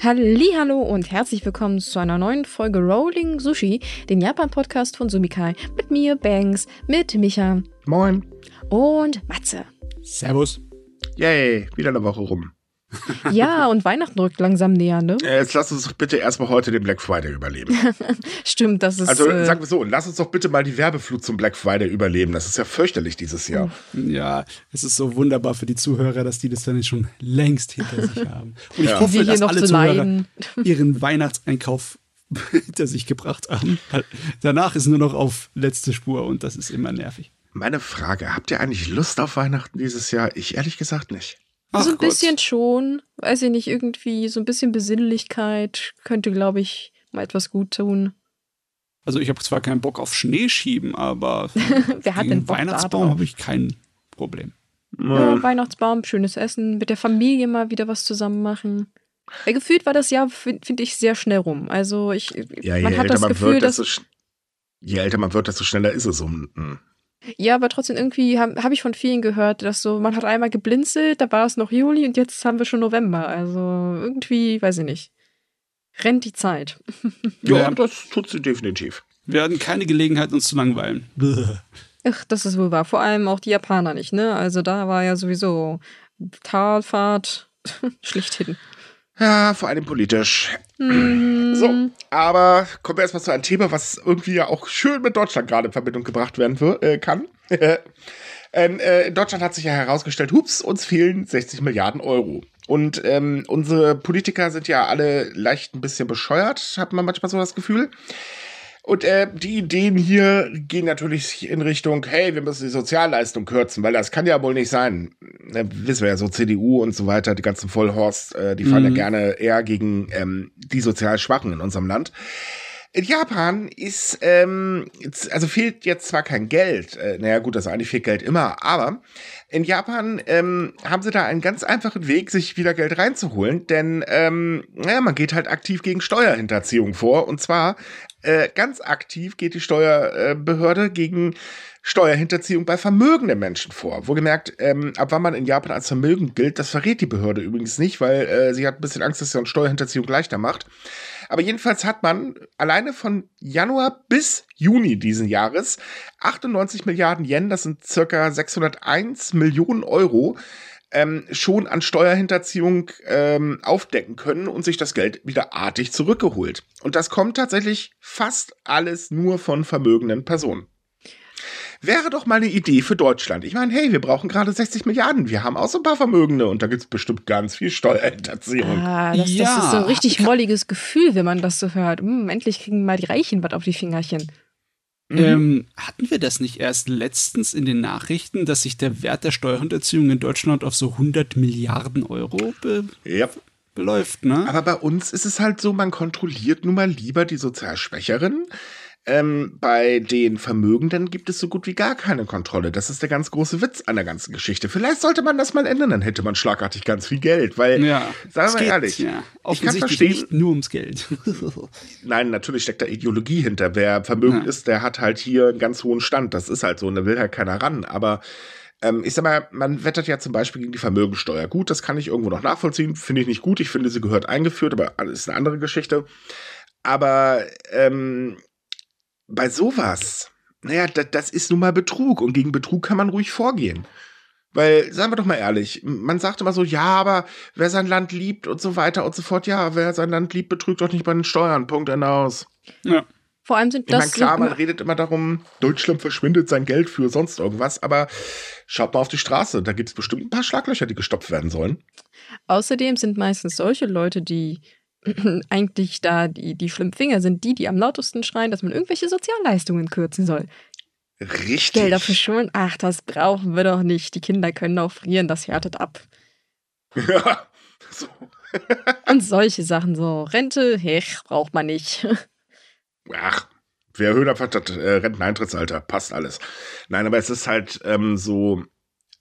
Hallo und herzlich willkommen zu einer neuen Folge Rolling Sushi, dem Japan-Podcast von Sumikai. Mit mir, Banks, mit Micha. Moin. Und Matze. Servus. Yay, wieder eine Woche rum. Ja, und Weihnachten rückt langsam näher, ne? Äh, Jetzt lass uns doch bitte erstmal heute den Black Friday überleben. Stimmt, das ist. Also äh, sagen wir so, lass uns doch bitte mal die Werbeflut zum Black Friday überleben. Das ist ja fürchterlich dieses Jahr. Ja, es ist so wunderbar für die Zuhörer, dass die das dann schon längst hinter sich haben. Und ich Ja. hoffe, Wir hier dass noch alle zu Zuhörer leiden. ihren Weihnachtseinkauf hinter sich gebracht haben. Danach ist nur noch auf letzte Spur und das ist immer nervig. Meine Frage, habt ihr eigentlich Lust auf Weihnachten dieses Jahr? Ich ehrlich gesagt nicht. Ach so ein Gott. bisschen schon. Weiß ich nicht, irgendwie so ein bisschen Besinnlichkeit könnte, glaube ich, mal etwas gut tun. Also ich habe zwar keinen Bock auf Schneeschieben, aber Wer hat Bock Weihnachtsbaum habe ich kein Problem. Ja, Weihnachtsbaum, schönes Essen, mit der Familie mal wieder was zusammen machen. Ja, gefühlt war das Jahr, finde find ich, sehr schnell rum. Also ich, Ja, je man hat älter das man Gefühl, wird, dass je älter man wird, desto schneller ist es. Um, mm. Ja, aber trotzdem irgendwie habe hab ich von vielen gehört, dass so, man hat einmal geblinzelt, da war es noch Juli und jetzt haben wir schon November. Also irgendwie, weiß ich nicht. Rennt die Zeit. ja, Ja. das tut sie definitiv. Wir hatten keine Gelegenheit, uns zu langweilen. Ach, das ist wohl wahr. Vor allem auch die Japaner nicht, ne? Also da war ja sowieso Talfahrt schlichthin. Ja, vor allem politisch. Mhm. So, aber kommen wir erstmal zu einem Thema, was irgendwie ja auch schön mit Deutschland gerade in Verbindung gebracht werden wir- äh, kann. ähm, äh, in Deutschland hat sich ja herausgestellt, hups, uns fehlen 60 Milliarden Euro. Und ähm, unsere Politiker sind ja alle leicht ein bisschen bescheuert, hat man manchmal so das Gefühl. Und äh, die Ideen hier gehen natürlich in Richtung, hey, wir müssen die Sozialleistung kürzen, weil das kann ja wohl nicht sein. Äh, wissen wir ja so, CDU und so weiter, die ganzen Vollhorst, äh, die fahren ja Mhm. gerne eher gegen ähm, die sozial Schwachen in unserem Land. In Japan ist, ähm, also fehlt jetzt zwar kein Geld, äh, naja gut, also eigentlich fehlt Geld immer, aber in Japan ähm, haben sie da einen ganz einfachen Weg, sich wieder Geld reinzuholen, denn ähm, naja, man geht halt aktiv gegen Steuerhinterziehung vor und zwar äh, ganz aktiv geht die Steuerbehörde gegen Steuerhinterziehung bei vermögenden Menschen vor. Wohlgemerkt, ähm, ab wann man in Japan als vermögend gilt, das verrät die Behörde übrigens nicht, weil äh, sie hat ein bisschen Angst, dass sie uns Steuerhinterziehung leichter macht. Aber jedenfalls hat man alleine von Januar bis Juni diesen Jahres 98 Milliarden Yen, das sind circa 601 Millionen Euro, ähm, schon an Steuerhinterziehung ähm, aufdecken können und sich das Geld wieder artig zurückgeholt. Und das kommt tatsächlich fast alles nur von vermögenden Personen. Wäre doch mal eine Idee für Deutschland. Ich meine, hey, wir brauchen gerade 60 Milliarden. Wir haben auch so ein paar Vermögende und da gibt es bestimmt ganz viel Steuerhinterziehung. Ah, das, das Ja. ist so ein richtig molliges Gefühl, wenn man das so hört. Hm, endlich kriegen mal die Reichen was auf die Fingerchen. Mhm. Ähm, hatten wir das nicht erst letztens in den Nachrichten, dass sich der Wert der Steuerhinterziehung in Deutschland auf so 100 Milliarden Euro be Ja. beläuft, ne? Aber bei uns ist es halt so, man kontrolliert nun mal lieber die sozial Schwächeren. Ähm, bei den Vermögenden gibt es so gut wie gar keine Kontrolle. Das ist der ganz große Witz an der ganzen Geschichte. Vielleicht sollte man das mal ändern, dann hätte man schlagartig ganz viel Geld. Weil, ja, sagen wir ehrlich, ja. ich kann verstehen, nicht nur ums Geld. nein, natürlich steckt da Ideologie hinter. Wer vermögend Ja. ist, der hat halt hier einen ganz hohen Stand. Das ist halt so und da will halt keiner ran. Aber ähm, ich sag mal, man wettert ja zum Beispiel gegen die Vermögensteuer. Gut, das kann ich irgendwo noch nachvollziehen. Finde ich nicht gut. Ich finde, sie gehört eingeführt, aber das ist eine andere Geschichte. Aber ähm, bei sowas, naja, das, das ist nun mal Betrug und gegen Betrug kann man ruhig vorgehen. Weil, sagen wir doch mal ehrlich, man sagt immer so, ja, aber wer sein Land liebt und so weiter und so fort, ja, wer sein Land liebt, betrügt doch nicht bei den Steuern, Punkt hinaus. ja. Vor allem sind Ich meine, das. klar, sind man redet immer darum, Deutschland verschwindet sein Geld für sonst irgendwas, aber schaut mal auf die Straße, da gibt es bestimmt ein paar Schlaglöcher, die gestopft werden sollen. Außerdem sind meistens solche Leute, die eigentlich da die, die schlimmen Finger sind, die, die am lautesten schreien, dass man irgendwelche Sozialleistungen kürzen soll. Richtig. Gelder für Schulen, ach, das brauchen wir doch nicht. Die Kinder können auch frieren, das härtet ab. ja. So. Und solche Sachen so. Rente, hech, braucht man nicht. Ach, wir erhöhen einfach das äh, Renteneintrittsalter, passt alles. Nein, aber es ist halt ähm, so,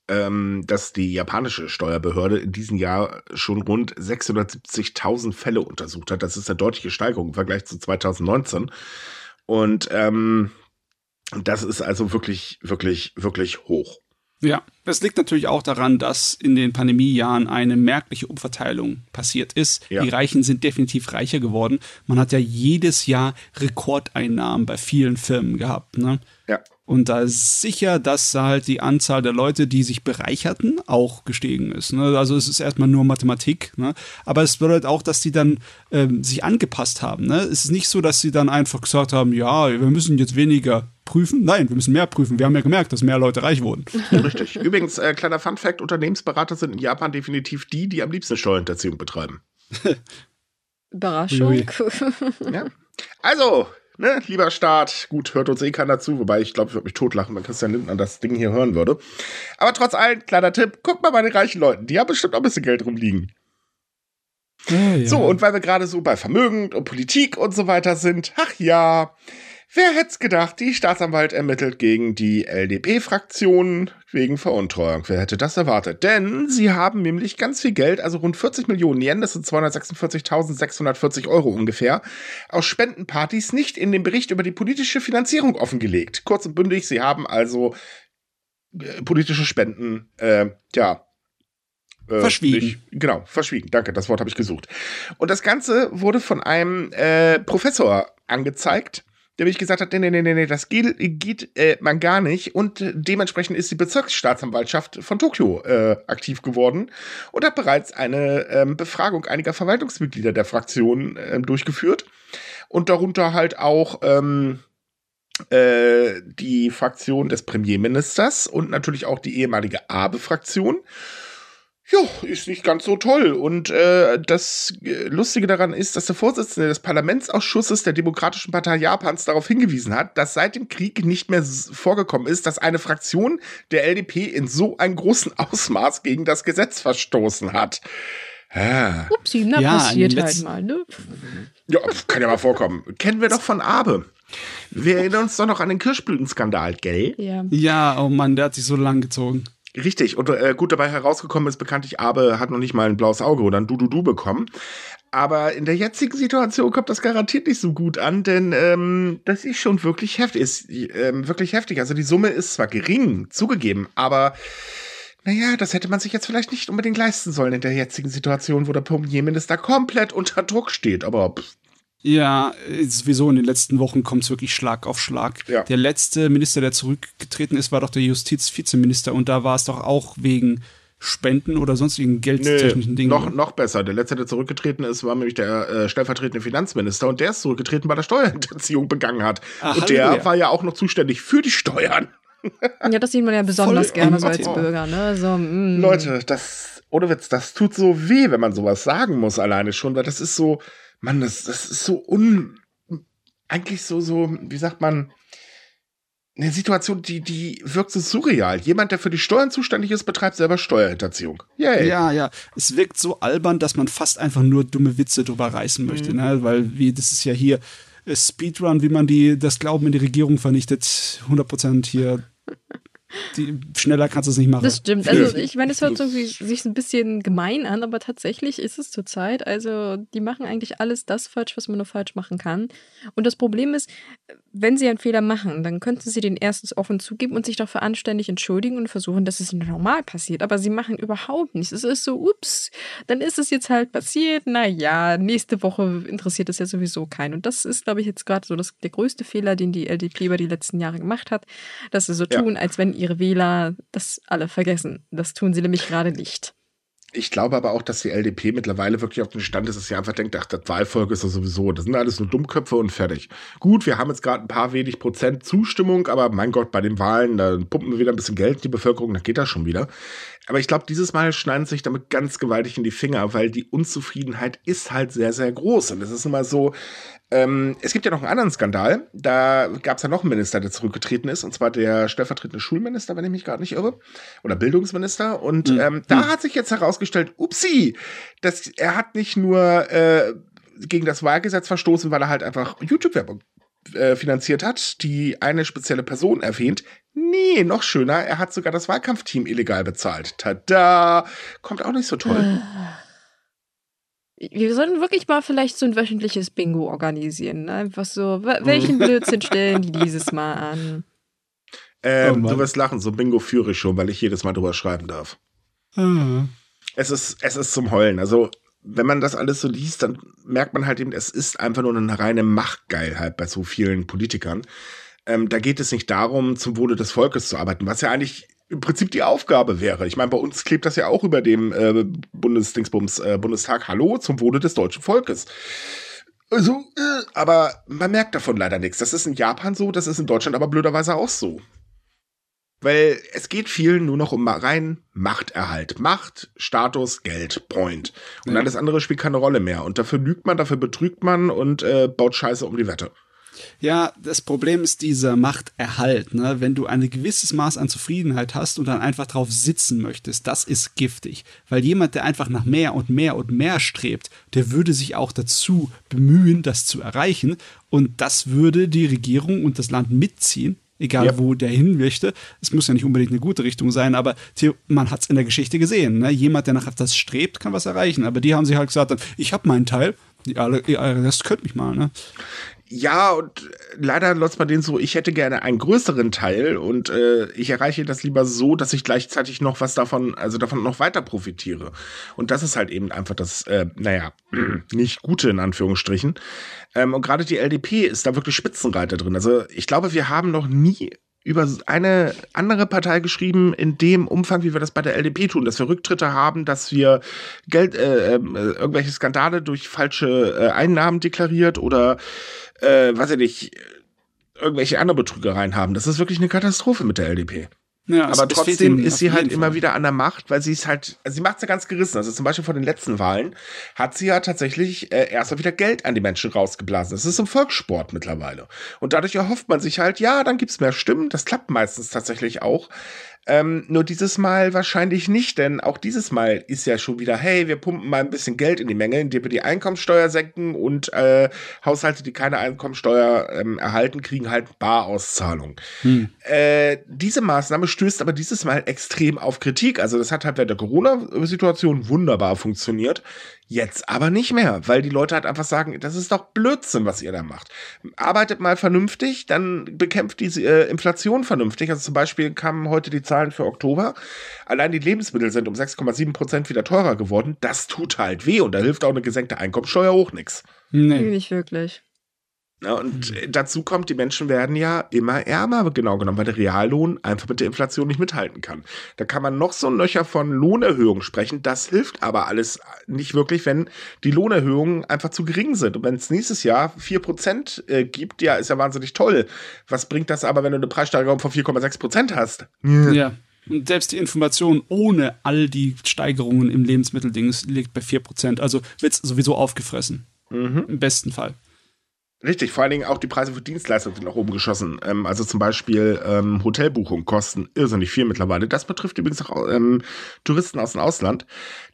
dass die japanische Steuerbehörde in diesem Jahr schon rund 670.000 Fälle untersucht hat. Das ist eine deutliche Steigerung im Vergleich zu 2019. Und ähm, das ist also wirklich, wirklich, wirklich hoch. Ja, Das liegt natürlich auch daran, dass in den Pandemiejahren eine merkliche Umverteilung passiert ist. Ja. Die Reichen sind definitiv reicher geworden. Man hat ja jedes Jahr Rekordeinnahmen bei vielen Firmen gehabt. Ne? Ja. Und da ist sicher, dass halt die Anzahl der Leute, die sich bereicherten, auch gestiegen ist. Ne? Also es ist erstmal nur Mathematik. Ne? Aber es bedeutet auch, dass die dann ähm, sich angepasst haben. Ne? Es ist nicht so, dass sie dann einfach gesagt haben, ja, wir müssen jetzt weniger prüfen. Nein, wir müssen mehr prüfen. Wir haben ja gemerkt, dass mehr Leute reich wurden. Richtig. Übrigens, äh, kleiner Fun-Fact: Unternehmensberater sind in Japan definitiv die, die am liebsten Steuerhinterziehung betreiben. Überraschung. ja. Also, ne, lieber Staat, gut, hört uns eh keiner zu, wobei ich glaube, ich würde mich totlachen, wenn Christian Lindner das Ding hier hören würde. Aber trotz allem, kleiner Tipp, guck mal bei den reichen Leuten, die haben bestimmt auch ein bisschen Geld rumliegen. Ja, ja. So, und weil wir gerade so bei Vermögen und Politik und so weiter sind, ach ja, Wer hätte es gedacht, die Staatsanwalt ermittelt gegen die LDP-Fraktion wegen Veruntreuung. Wer hätte das erwartet? Denn sie haben nämlich ganz viel Geld, also rund 40 Millionen Yen, das sind 246.640 Euro ungefähr, aus Spendenpartys nicht in den Bericht über die politische Finanzierung offengelegt. Kurz und bündig, sie haben also äh, politische Spenden, äh, ja, äh, verschwiegen. Nicht, genau, verschwiegen. Danke, das Wort habe ich gesucht. Und das Ganze wurde von einem äh, Professor angezeigt, der mich gesagt hat, nee, nee, nee, nee, das geht, geht äh, man gar nicht. Und dementsprechend ist die Bezirksstaatsanwaltschaft von Tokio äh, aktiv geworden und hat bereits eine ähm, Befragung einiger Verwaltungsmitglieder der Fraktion ähm, durchgeführt. Und darunter halt auch ähm, äh, die Fraktion des Premierministers und natürlich auch die ehemalige Abe-Fraktion. Jo, ist nicht ganz so toll. Und äh, das äh, Lustige daran ist, dass der Vorsitzende des Parlamentsausschusses der Demokratischen Partei Japans darauf hingewiesen hat, dass seit dem Krieg nicht mehr vorgekommen ist, dass eine Fraktion der LDP in so einem großen Ausmaß gegen das Gesetz verstoßen hat. Ah. Upsi, na ja, passiert halt mal, ne? Ja, kann ja mal vorkommen. Kennen wir doch von Abe. Wir erinnern uns doch noch an den Kirschblütenskandal, gell? Ja. Ja, oh Mann, der hat sich so lang gezogen. Richtig, und äh, gut dabei herausgekommen ist bekanntlich, Abe hat noch nicht mal ein blaues Auge oder ein Du-Du-Du bekommen. Aber in der jetzigen Situation kommt das garantiert nicht so gut an, denn ähm, das ist schon wirklich heftig. Ist ähm, wirklich heftig. Also die Summe ist zwar gering, zugegeben, aber naja, das hätte man sich jetzt vielleicht nicht unbedingt leisten sollen in der jetzigen Situation, wo der Premierminister komplett unter Druck steht. Aber pff, ja, sowieso in den letzten Wochen kommt es wirklich Schlag auf Schlag. Ja. Der letzte Minister, der zurückgetreten ist, war doch der Justizvizeminister und da war es doch auch wegen Spenden oder sonstigen geldtechnischen Dingen. Noch, noch besser. Der letzte, der zurückgetreten ist, war nämlich der äh, stellvertretende Finanzminister und der ist zurückgetreten, weil er Steuerhinterziehung begangen hat. Ach, und der ja. war ja auch noch zuständig für die Steuern. Ja, das sieht man ja besonders Voll gerne so als Bürger. Ne? So, mm. Leute, das, ohne Witz, das tut so weh, wenn man sowas sagen muss alleine schon, weil das ist so, Mann, das, das ist so un. Eigentlich so, so, wie sagt man, eine Situation, die, die wirkt so surreal. Jemand, der für die Steuern zuständig ist, betreibt selber Steuerhinterziehung. Yay. Ja, ja. Es wirkt so albern, dass man fast einfach nur dumme Witze drüber reißen möchte, mhm. ne? Weil, wie, das ist ja hier äh, Speedrun, wie man die, das Glauben in die Regierung vernichtet. 100% hier die, schneller kannst du es nicht machen. Das stimmt. Also ich meine, es hört irgendwie sich ein bisschen gemein an, aber tatsächlich ist es zurzeit. Also die machen eigentlich alles das falsch, was man nur falsch machen kann. Und das Problem ist, wenn sie einen Fehler machen, dann könnten sie den erstens offen zugeben und sich dafür anständig entschuldigen und versuchen, dass es normal passiert. Aber sie machen überhaupt nichts. Es ist so, ups, dann ist es jetzt halt passiert. Naja, nächste Woche interessiert es ja sowieso keinen. Und das ist, glaube ich, jetzt gerade so das, der größte Fehler, den die LDP über die letzten Jahre gemacht hat, dass sie so ja. tun, als wenn ihre Wähler das alle vergessen. Das tun sie nämlich gerade nicht. Ich glaube aber auch, dass die LDP mittlerweile wirklich auf den Stand ist, dass sie einfach denkt, ach, das Wahlvolk ist ja sowieso, das sind alles nur Dummköpfe und fertig. Gut, wir haben jetzt gerade ein paar wenig Prozent Zustimmung, aber mein Gott, bei den Wahlen, da pumpen wir wieder ein bisschen Geld in die Bevölkerung, dann geht das schon wieder. Aber ich glaube, dieses Mal schneiden sich damit ganz gewaltig in die Finger, weil die Unzufriedenheit ist halt sehr, sehr groß. Und es ist immer so, ähm, es gibt ja noch einen anderen Skandal. Da gab es ja noch einen Minister, der zurückgetreten ist, und zwar der stellvertretende Schulminister, wenn ich mich gerade nicht irre, oder Bildungsminister. Und mhm. ähm, da mhm. hat sich jetzt herausgestellt, upsi, dass er hat nicht nur äh, gegen das Wahlgesetz verstoßen, weil er halt einfach YouTube-Werbung äh, finanziert hat, die eine spezielle Person erwähnt. Nee, noch schöner, er hat sogar das Wahlkampfteam illegal bezahlt. Tada! Kommt auch nicht so toll. Ah. Wir sollten wirklich mal vielleicht so ein wöchentliches Bingo organisieren. Ne? Einfach so, welchen Blödsinn stellen die dieses Mal an? Ähm, oh du wirst lachen, so Bingo führe ich schon, weil ich jedes Mal drüber schreiben darf. Mhm. Es ist, es ist zum Heulen. Also, wenn man das alles so liest, dann merkt man halt eben, es ist einfach nur eine reine Machtgeilheit bei so vielen Politikern. Ähm, da geht es nicht darum, zum Wohle des Volkes zu arbeiten, was ja eigentlich im Prinzip die Aufgabe wäre. Ich meine, bei uns klebt das ja auch über dem äh, Bundesdingsbums äh, Bundestag Hallo zum Wohle des deutschen Volkes. Also, äh, aber man merkt davon leider nichts. Das ist in Japan so, das ist in Deutschland aber blöderweise auch so. Weil es geht vielen nur noch um rein Machterhalt. Macht, Status, Geld, Point. Und ja. alles andere spielt keine Rolle mehr. Und dafür lügt man, dafür betrügt man und äh, baut Scheiße um die Wette. Ja, das Problem ist dieser Machterhalt. Ne? Wenn du ein gewisses Maß an Zufriedenheit hast und dann einfach drauf sitzen möchtest, das ist giftig. Weil jemand, der einfach nach mehr und mehr und mehr strebt, der würde sich auch dazu bemühen, das zu erreichen. Und das würde die Regierung und das Land mitziehen. Egal, ja. wo der hin möchte. Es muss ja nicht unbedingt eine gute Richtung sein, aber man hat es in der Geschichte gesehen. Ne? Jemand, der nach etwas strebt, kann was erreichen. Aber die haben sich halt gesagt, ich habe meinen Teil, das könnte mich mal. Ne? Ja, und leider läuft man den so, ich hätte gerne einen größeren Teil und äh, ich erreiche das lieber so, dass ich gleichzeitig noch was davon, also davon noch weiter profitiere. Und das ist halt eben einfach das, äh, naja, nicht gute in Anführungsstrichen. Ähm, und gerade die LDP ist da wirklich Spitzenreiter drin. Also ich glaube, wir haben noch nie über eine andere Partei geschrieben, in dem Umfang, wie wir das bei der LDP tun, dass wir Rücktritte haben, dass wir Geld, äh, äh, irgendwelche Skandale durch falsche äh, Einnahmen deklariert oder äh, weiß ich nicht, irgendwelche andere Betrügereien haben. Das ist wirklich eine Katastrophe mit der LDP. Ja, aber trotzdem ist sie halt immer wieder an der Macht, weil sie ist halt, also sie macht es ja ganz gerissen. Also zum Beispiel vor den letzten Wahlen hat sie ja tatsächlich äh, erst mal wieder Geld an die Menschen rausgeblasen. Das ist ein Volkssport mittlerweile. Und dadurch erhofft man sich halt, ja, dann gibt's mehr Stimmen. Das klappt meistens tatsächlich auch. Ähm, nur dieses Mal wahrscheinlich nicht, denn auch dieses Mal ist ja schon wieder, hey, wir pumpen mal ein bisschen Geld in die Menge, indem wir die Einkommensteuer senken und äh, Haushalte, die keine Einkommensteuer ähm, erhalten, kriegen halt Barauszahlung. Hm. Äh, diese Maßnahme stößt aber dieses Mal extrem auf Kritik. Also das hat halt während der Corona-Situation wunderbar funktioniert. Jetzt aber nicht mehr, weil die Leute halt einfach sagen, das ist doch Blödsinn, was ihr da macht. Arbeitet mal vernünftig, dann bekämpft diese äh, Inflation vernünftig. Also zum Beispiel kamen heute die Zahlen für Oktober. Allein die Lebensmittel sind um 6,7 Prozent wieder teurer geworden. Das tut halt weh und da hilft auch eine gesenkte Einkommensteuer hoch nichts. Nee. Nicht wirklich. Ja, und mhm. dazu kommt, die Menschen werden ja immer ärmer, genau genommen, weil der Reallohn einfach mit der Inflation nicht mithalten kann. Da kann man noch so ein Löcher von Lohnerhöhungen sprechen. Das hilft aber alles nicht wirklich, wenn die Lohnerhöhungen einfach zu gering sind. Und wenn es nächstes Jahr 4% äh, gibt, ja, ist ja wahnsinnig toll. Was bringt das aber, wenn du eine Preissteigerung von 4,6% hast? Ja. Und selbst die Information ohne all die Steigerungen im Lebensmitteldings liegt bei 4%. Also wird es sowieso aufgefressen. Mhm. Im besten Fall. Richtig, vor allen Dingen auch die Preise für Dienstleistungen sind nach oben geschossen. Ähm, also zum Beispiel ähm, Hotelbuchungen kosten irrsinnig viel mittlerweile. Das betrifft übrigens auch ähm, Touristen aus dem Ausland.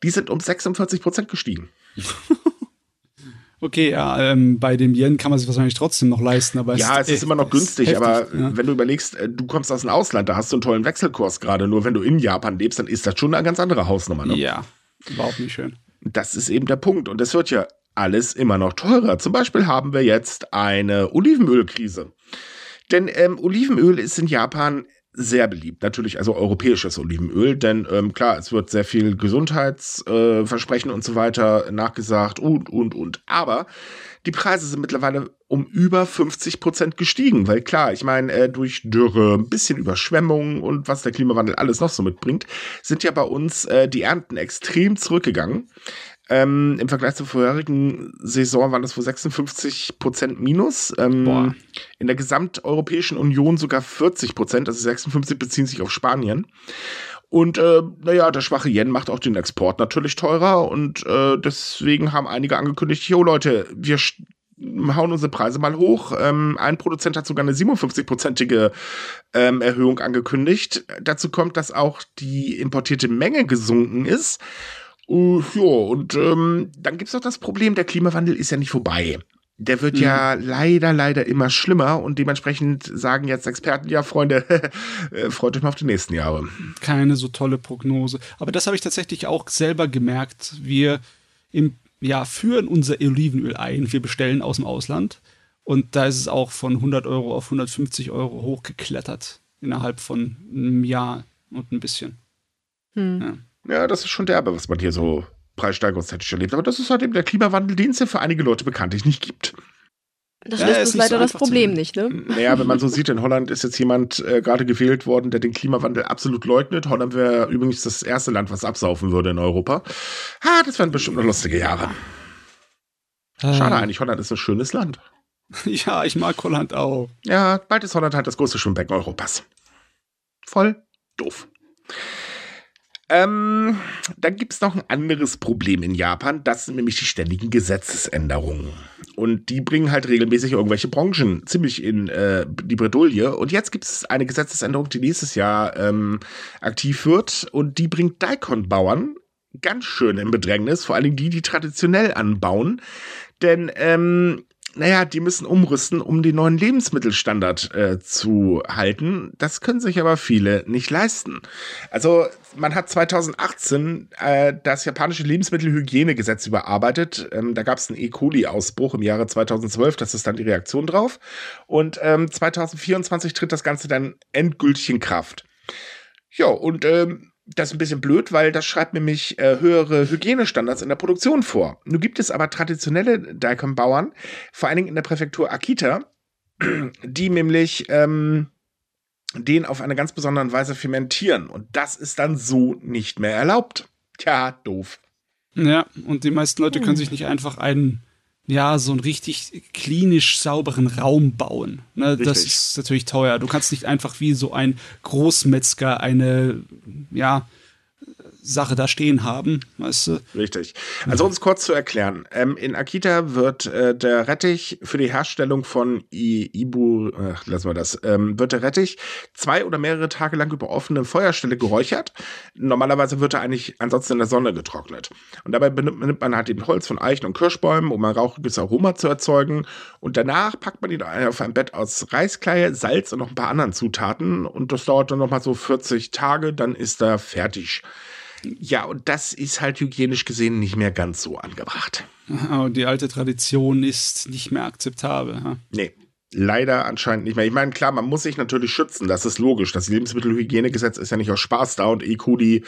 Die sind um 46 Prozent gestiegen. Okay, ja, ähm, bei dem Yen kann man sich wahrscheinlich trotzdem noch leisten, aber ja, es ist, ist immer noch günstig, heftig, aber ja. wenn du überlegst, äh, du kommst aus dem Ausland, da hast du einen tollen Wechselkurs gerade. Nur wenn du in Japan lebst, dann ist das schon eine ganz andere Hausnummer. Ne? Ja, überhaupt nicht schön. Das ist eben der Punkt und es wird ja alles immer noch teurer. Zum Beispiel haben wir jetzt eine Olivenölkrise. Denn ähm, Olivenöl ist in Japan sehr beliebt. Natürlich also europäisches Olivenöl, denn ähm, klar, es wird sehr viel Gesundheitsversprechen äh, und so weiter nachgesagt und, und, und. Aber die Preise sind mittlerweile um über 50 Prozent gestiegen, weil klar, ich meine, äh, durch Dürre, ein bisschen Überschwemmung und was der Klimawandel alles noch so mitbringt, sind ja bei uns äh, die Ernten extrem zurückgegangen. Ähm, Im Vergleich zur vorherigen Saison waren das wohl 56 Prozent minus. Ähm, in der gesamteuropäischen Union sogar 40 Prozent, also 56 beziehen sich auf Spanien. Und äh, naja, der schwache Yen macht auch den Export natürlich teurer und äh, deswegen haben einige angekündigt, jo Leute, wir hauen unsere Preise mal hoch. Ähm, ein Produzent hat sogar eine 57-prozentige ähm, Erhöhung angekündigt. Dazu kommt, dass auch die importierte Menge gesunken ist. Uh, ja, und ähm, dann gibt es noch das Problem, der Klimawandel ist ja nicht vorbei. Der wird mhm. ja leider, leider immer schlimmer und dementsprechend sagen jetzt Experten, ja, Freunde, äh, freut euch mal auf die nächsten Jahre. Keine so tolle Prognose. Aber das habe ich tatsächlich auch selber gemerkt. Wir im, ja, führen unser Olivenöl ein. Wir bestellen aus dem Ausland. Und da ist es auch von 100 Euro auf 150 Euro hochgeklettert innerhalb von einem Jahr und ein bisschen. Hm. Ja. Ja, das ist schon derbe, was man hier so preissteigerungstechnisch erlebt. Aber das ist halt eben der Klimawandel, den es ja für einige Leute bekanntlich nicht gibt. Das ja, löst leider so das Problem nicht, ne? Naja, wenn man so sieht, in Holland ist jetzt jemand äh, gerade gewählt worden, der den Klimawandel absolut leugnet. Holland wäre übrigens das erste Land, was absaufen würde in Europa. Ha, das wären bestimmt noch lustige Jahre. Ah. Schade eigentlich, Holland ist ein schönes Land. Ja, ich mag Holland auch. Ja, bald ist Holland halt das größte Schwimmbecken Europas. Voll doof. Ähm, dann gibt es noch ein anderes Problem in Japan. Das sind nämlich die ständigen Gesetzesänderungen. Und die bringen halt regelmäßig irgendwelche Branchen ziemlich in äh, die Bredouille. Und jetzt gibt es eine Gesetzesänderung, die nächstes Jahr ähm, aktiv wird. Und die bringt Daikon-Bauern ganz schön in Bedrängnis. Vor allem die, die traditionell anbauen. Denn ähm, naja, die müssen umrüsten, um den neuen Lebensmittelstandard äh, zu halten. Das können sich aber viele nicht leisten. Also man hat 2018 äh, das japanische Lebensmittelhygienegesetz überarbeitet. Ähm, da gab es einen E. coli-Ausbruch im Jahre 2012. Das ist dann die Reaktion drauf. Und ähm, 2024 tritt das Ganze dann endgültig in Kraft. Ja, und ähm, das ist ein bisschen blöd, weil das schreibt nämlich äh, höhere Hygienestandards in der Produktion vor. Nun gibt es aber traditionelle Daikon-Bauern, vor allen Dingen in der Präfektur Akita, die nämlich ähm, den auf eine ganz besondere Weise fermentieren. Und das ist dann so nicht mehr erlaubt. Tja, doof. Ja, und die meisten Leute können hm. sich nicht einfach einen ja, so einen richtig klinisch sauberen Raum bauen. Ne, das ist natürlich teuer. Du kannst nicht einfach wie so ein Großmetzger eine, ja, Sache da stehen haben, weißt du? Richtig. Also es kurz zu erklären, ähm, in Akita wird äh, der Rettich für die Herstellung von I Ibu, ach, lassen wir das, ähm, wird der Rettich zwei oder mehrere Tage lang über offene Feuerstelle geräuchert. Normalerweise wird er eigentlich ansonsten in der Sonne getrocknet. Und dabei benimmt man halt eben Holz von Eichen und Kirschbäumen, um ein rauchiges Aroma zu erzeugen. Und danach packt man ihn auf ein Bett aus Reiskleie, Salz und noch ein paar anderen Zutaten. Und das dauert dann nochmal so 40 Tage, dann ist er fertig. Ja, und das ist halt hygienisch gesehen nicht mehr ganz so angebracht. Und die alte Tradition ist nicht mehr akzeptabel. Ha? Nee. Leider anscheinend nicht mehr. Ich meine, klar, man muss sich natürlich schützen, das ist logisch. Das Lebensmittelhygienegesetz ist ja nicht aus Spaß da und E. coli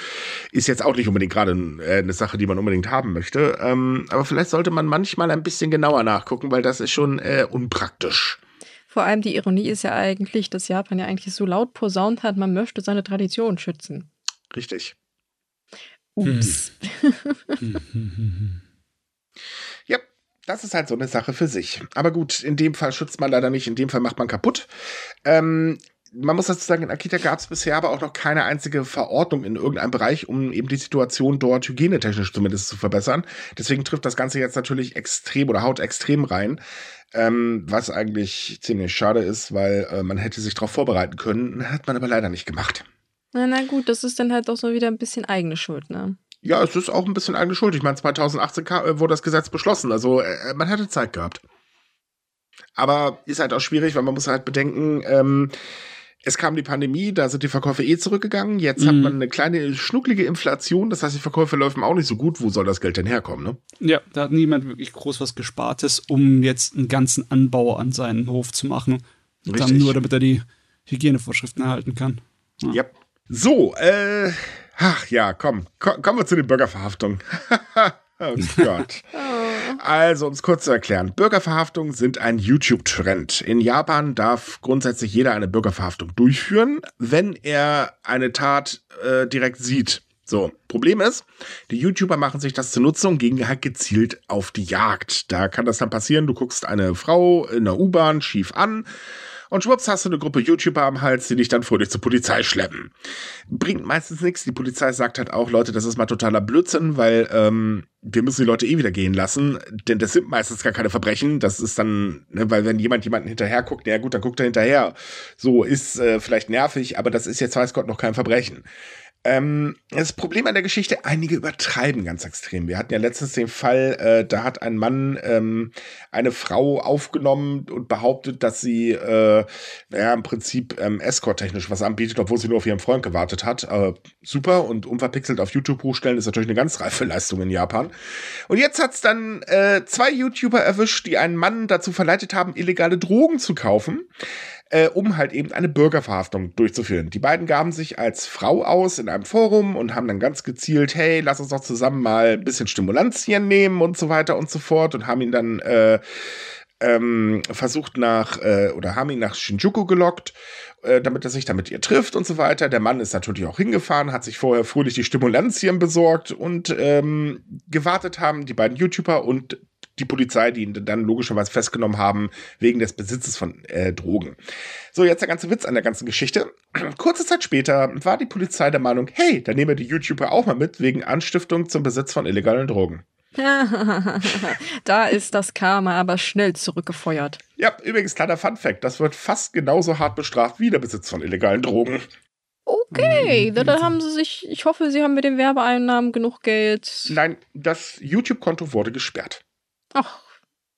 ist jetzt auch nicht unbedingt gerade äh, eine Sache, die man unbedingt haben möchte. Ähm, aber vielleicht sollte man manchmal ein bisschen genauer nachgucken, weil das ist schon äh, unpraktisch. Vor allem die Ironie ist ja eigentlich, dass Japan ja eigentlich so laut posaunt hat, man möchte seine Tradition schützen. Richtig. Ups. Hm. ja, das ist halt so eine Sache für sich. Aber gut, in dem Fall schützt man leider nicht, in dem Fall macht man kaputt. Ähm, man muss dazu sagen, in Akita gab es bisher aber auch noch keine einzige Verordnung in irgendeinem Bereich, um eben die Situation dort hygienetechnisch zumindest zu verbessern. Deswegen trifft das Ganze jetzt natürlich extrem oder haut extrem rein. Ähm, was eigentlich ziemlich schade ist, weil äh, man hätte sich darauf vorbereiten können, hat man aber leider nicht gemacht. Na, na gut, das ist dann halt auch so wieder ein bisschen eigene Schuld, ne? Ja, es ist auch ein bisschen eigene Schuld. Ich meine, 2018 äh, wurde das Gesetz beschlossen. Also äh, man hätte Zeit gehabt. Aber ist halt auch schwierig, weil man muss halt bedenken, ähm, es kam die Pandemie, da sind die Verkäufe eh zurückgegangen. Jetzt mhm. hat man eine kleine schnucklige Inflation. Das heißt, die Verkäufe laufen auch nicht so gut. Wo soll das Geld denn herkommen, ne? Ja, da hat niemand wirklich groß was Gespartes, um jetzt einen ganzen Anbau an seinen Hof zu machen. Richtig. Dann nur, damit er die Hygienevorschriften erhalten kann. Ja. Yep. So, äh, ach ja, komm, komm kommen wir zu den Bürgerverhaftungen. oh Gott. Also, um es kurz zu erklären. Bürgerverhaftungen sind ein YouTube-Trend. In Japan darf grundsätzlich jeder eine Bürgerverhaftung durchführen, wenn er eine Tat äh, direkt sieht. So, Problem ist, die YouTuber machen sich das zunutze und gehen halt gezielt auf die Jagd. Da kann das dann passieren, du guckst eine Frau in der U-Bahn schief an und schwupps hast du eine Gruppe YouTuber am Hals, die dich dann fröhlich zur Polizei schleppen. Bringt meistens nichts. Die Polizei sagt halt auch, Leute, das ist mal totaler Blödsinn, weil ähm, wir müssen die Leute eh wieder gehen lassen, denn das sind meistens gar keine Verbrechen. Das ist dann, ne, weil wenn jemand jemanden hinterher guckt, ja gut, dann guckt er hinterher. So ist äh, vielleicht nervig, aber das ist jetzt weiß Gott noch kein Verbrechen. Ähm, das Problem an der Geschichte, einige übertreiben ganz extrem. Wir hatten ja letztens den Fall, äh, da hat ein Mann ähm, eine Frau aufgenommen und behauptet, dass sie, äh, naja, im Prinzip ähm, Escort-technisch was anbietet, obwohl sie nur auf ihren Freund gewartet hat. Äh, super und unverpixelt auf YouTube hochstellen ist natürlich eine ganz reife Leistung in Japan. Und jetzt hat's dann äh, zwei YouTuber erwischt, die einen Mann dazu verleitet haben, illegale Drogen zu kaufen. Äh, um halt eben eine Bürgerverhaftung durchzuführen. Die beiden gaben sich als Frau aus in einem Forum und haben dann ganz gezielt, hey, lass uns doch zusammen mal ein bisschen Stimulantien nehmen und so weiter und so fort und haben ihn dann äh, ähm, versucht nach, äh, oder haben ihn nach Shinjuku gelockt, äh, damit er sich damit ihr trifft und so weiter. Der Mann ist natürlich auch hingefahren, hat sich vorher fröhlich die Stimulantien besorgt und ähm, gewartet haben die beiden YouTuber und die Polizei, die ihn dann logischerweise festgenommen haben, wegen des Besitzes von äh, Drogen. So, jetzt der ganze Witz an der ganzen Geschichte. Kurze Zeit später war die Polizei der Meinung, hey, dann nehmen wir die YouTuber auch mal mit, wegen Anstiftung zum Besitz von illegalen Drogen. da ist das Karma aber schnell zurückgefeuert. Ja, übrigens, kleiner Fun-Fact: Das wird fast genauso hart bestraft wie der Besitz von illegalen Drogen. Okay, mhm. dann haben sie sich, ich hoffe, sie haben mit den Werbeeinnahmen genug Geld. Nein, das YouTube-Konto wurde gesperrt. Ach,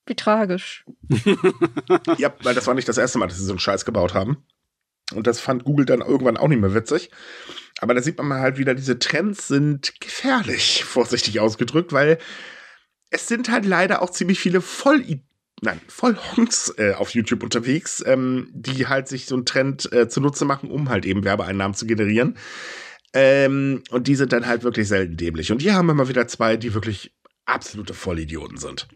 wie tragisch. ja, weil das war nicht das erste Mal, dass sie so einen Scheiß gebaut haben. Und das fand Google dann irgendwann auch nicht mehr witzig. Aber da sieht man mal halt wieder, diese Trends sind gefährlich, vorsichtig ausgedrückt, weil es sind halt leider auch ziemlich viele voll nein, Vollhonks äh, auf YouTube unterwegs, ähm, die halt sich so einen Trend äh, zunutze machen, um halt eben Werbeeinnahmen zu generieren. Ähm, und die sind dann halt wirklich selten dämlich. Und hier haben wir mal wieder zwei, die wirklich absolute Vollidioten sind.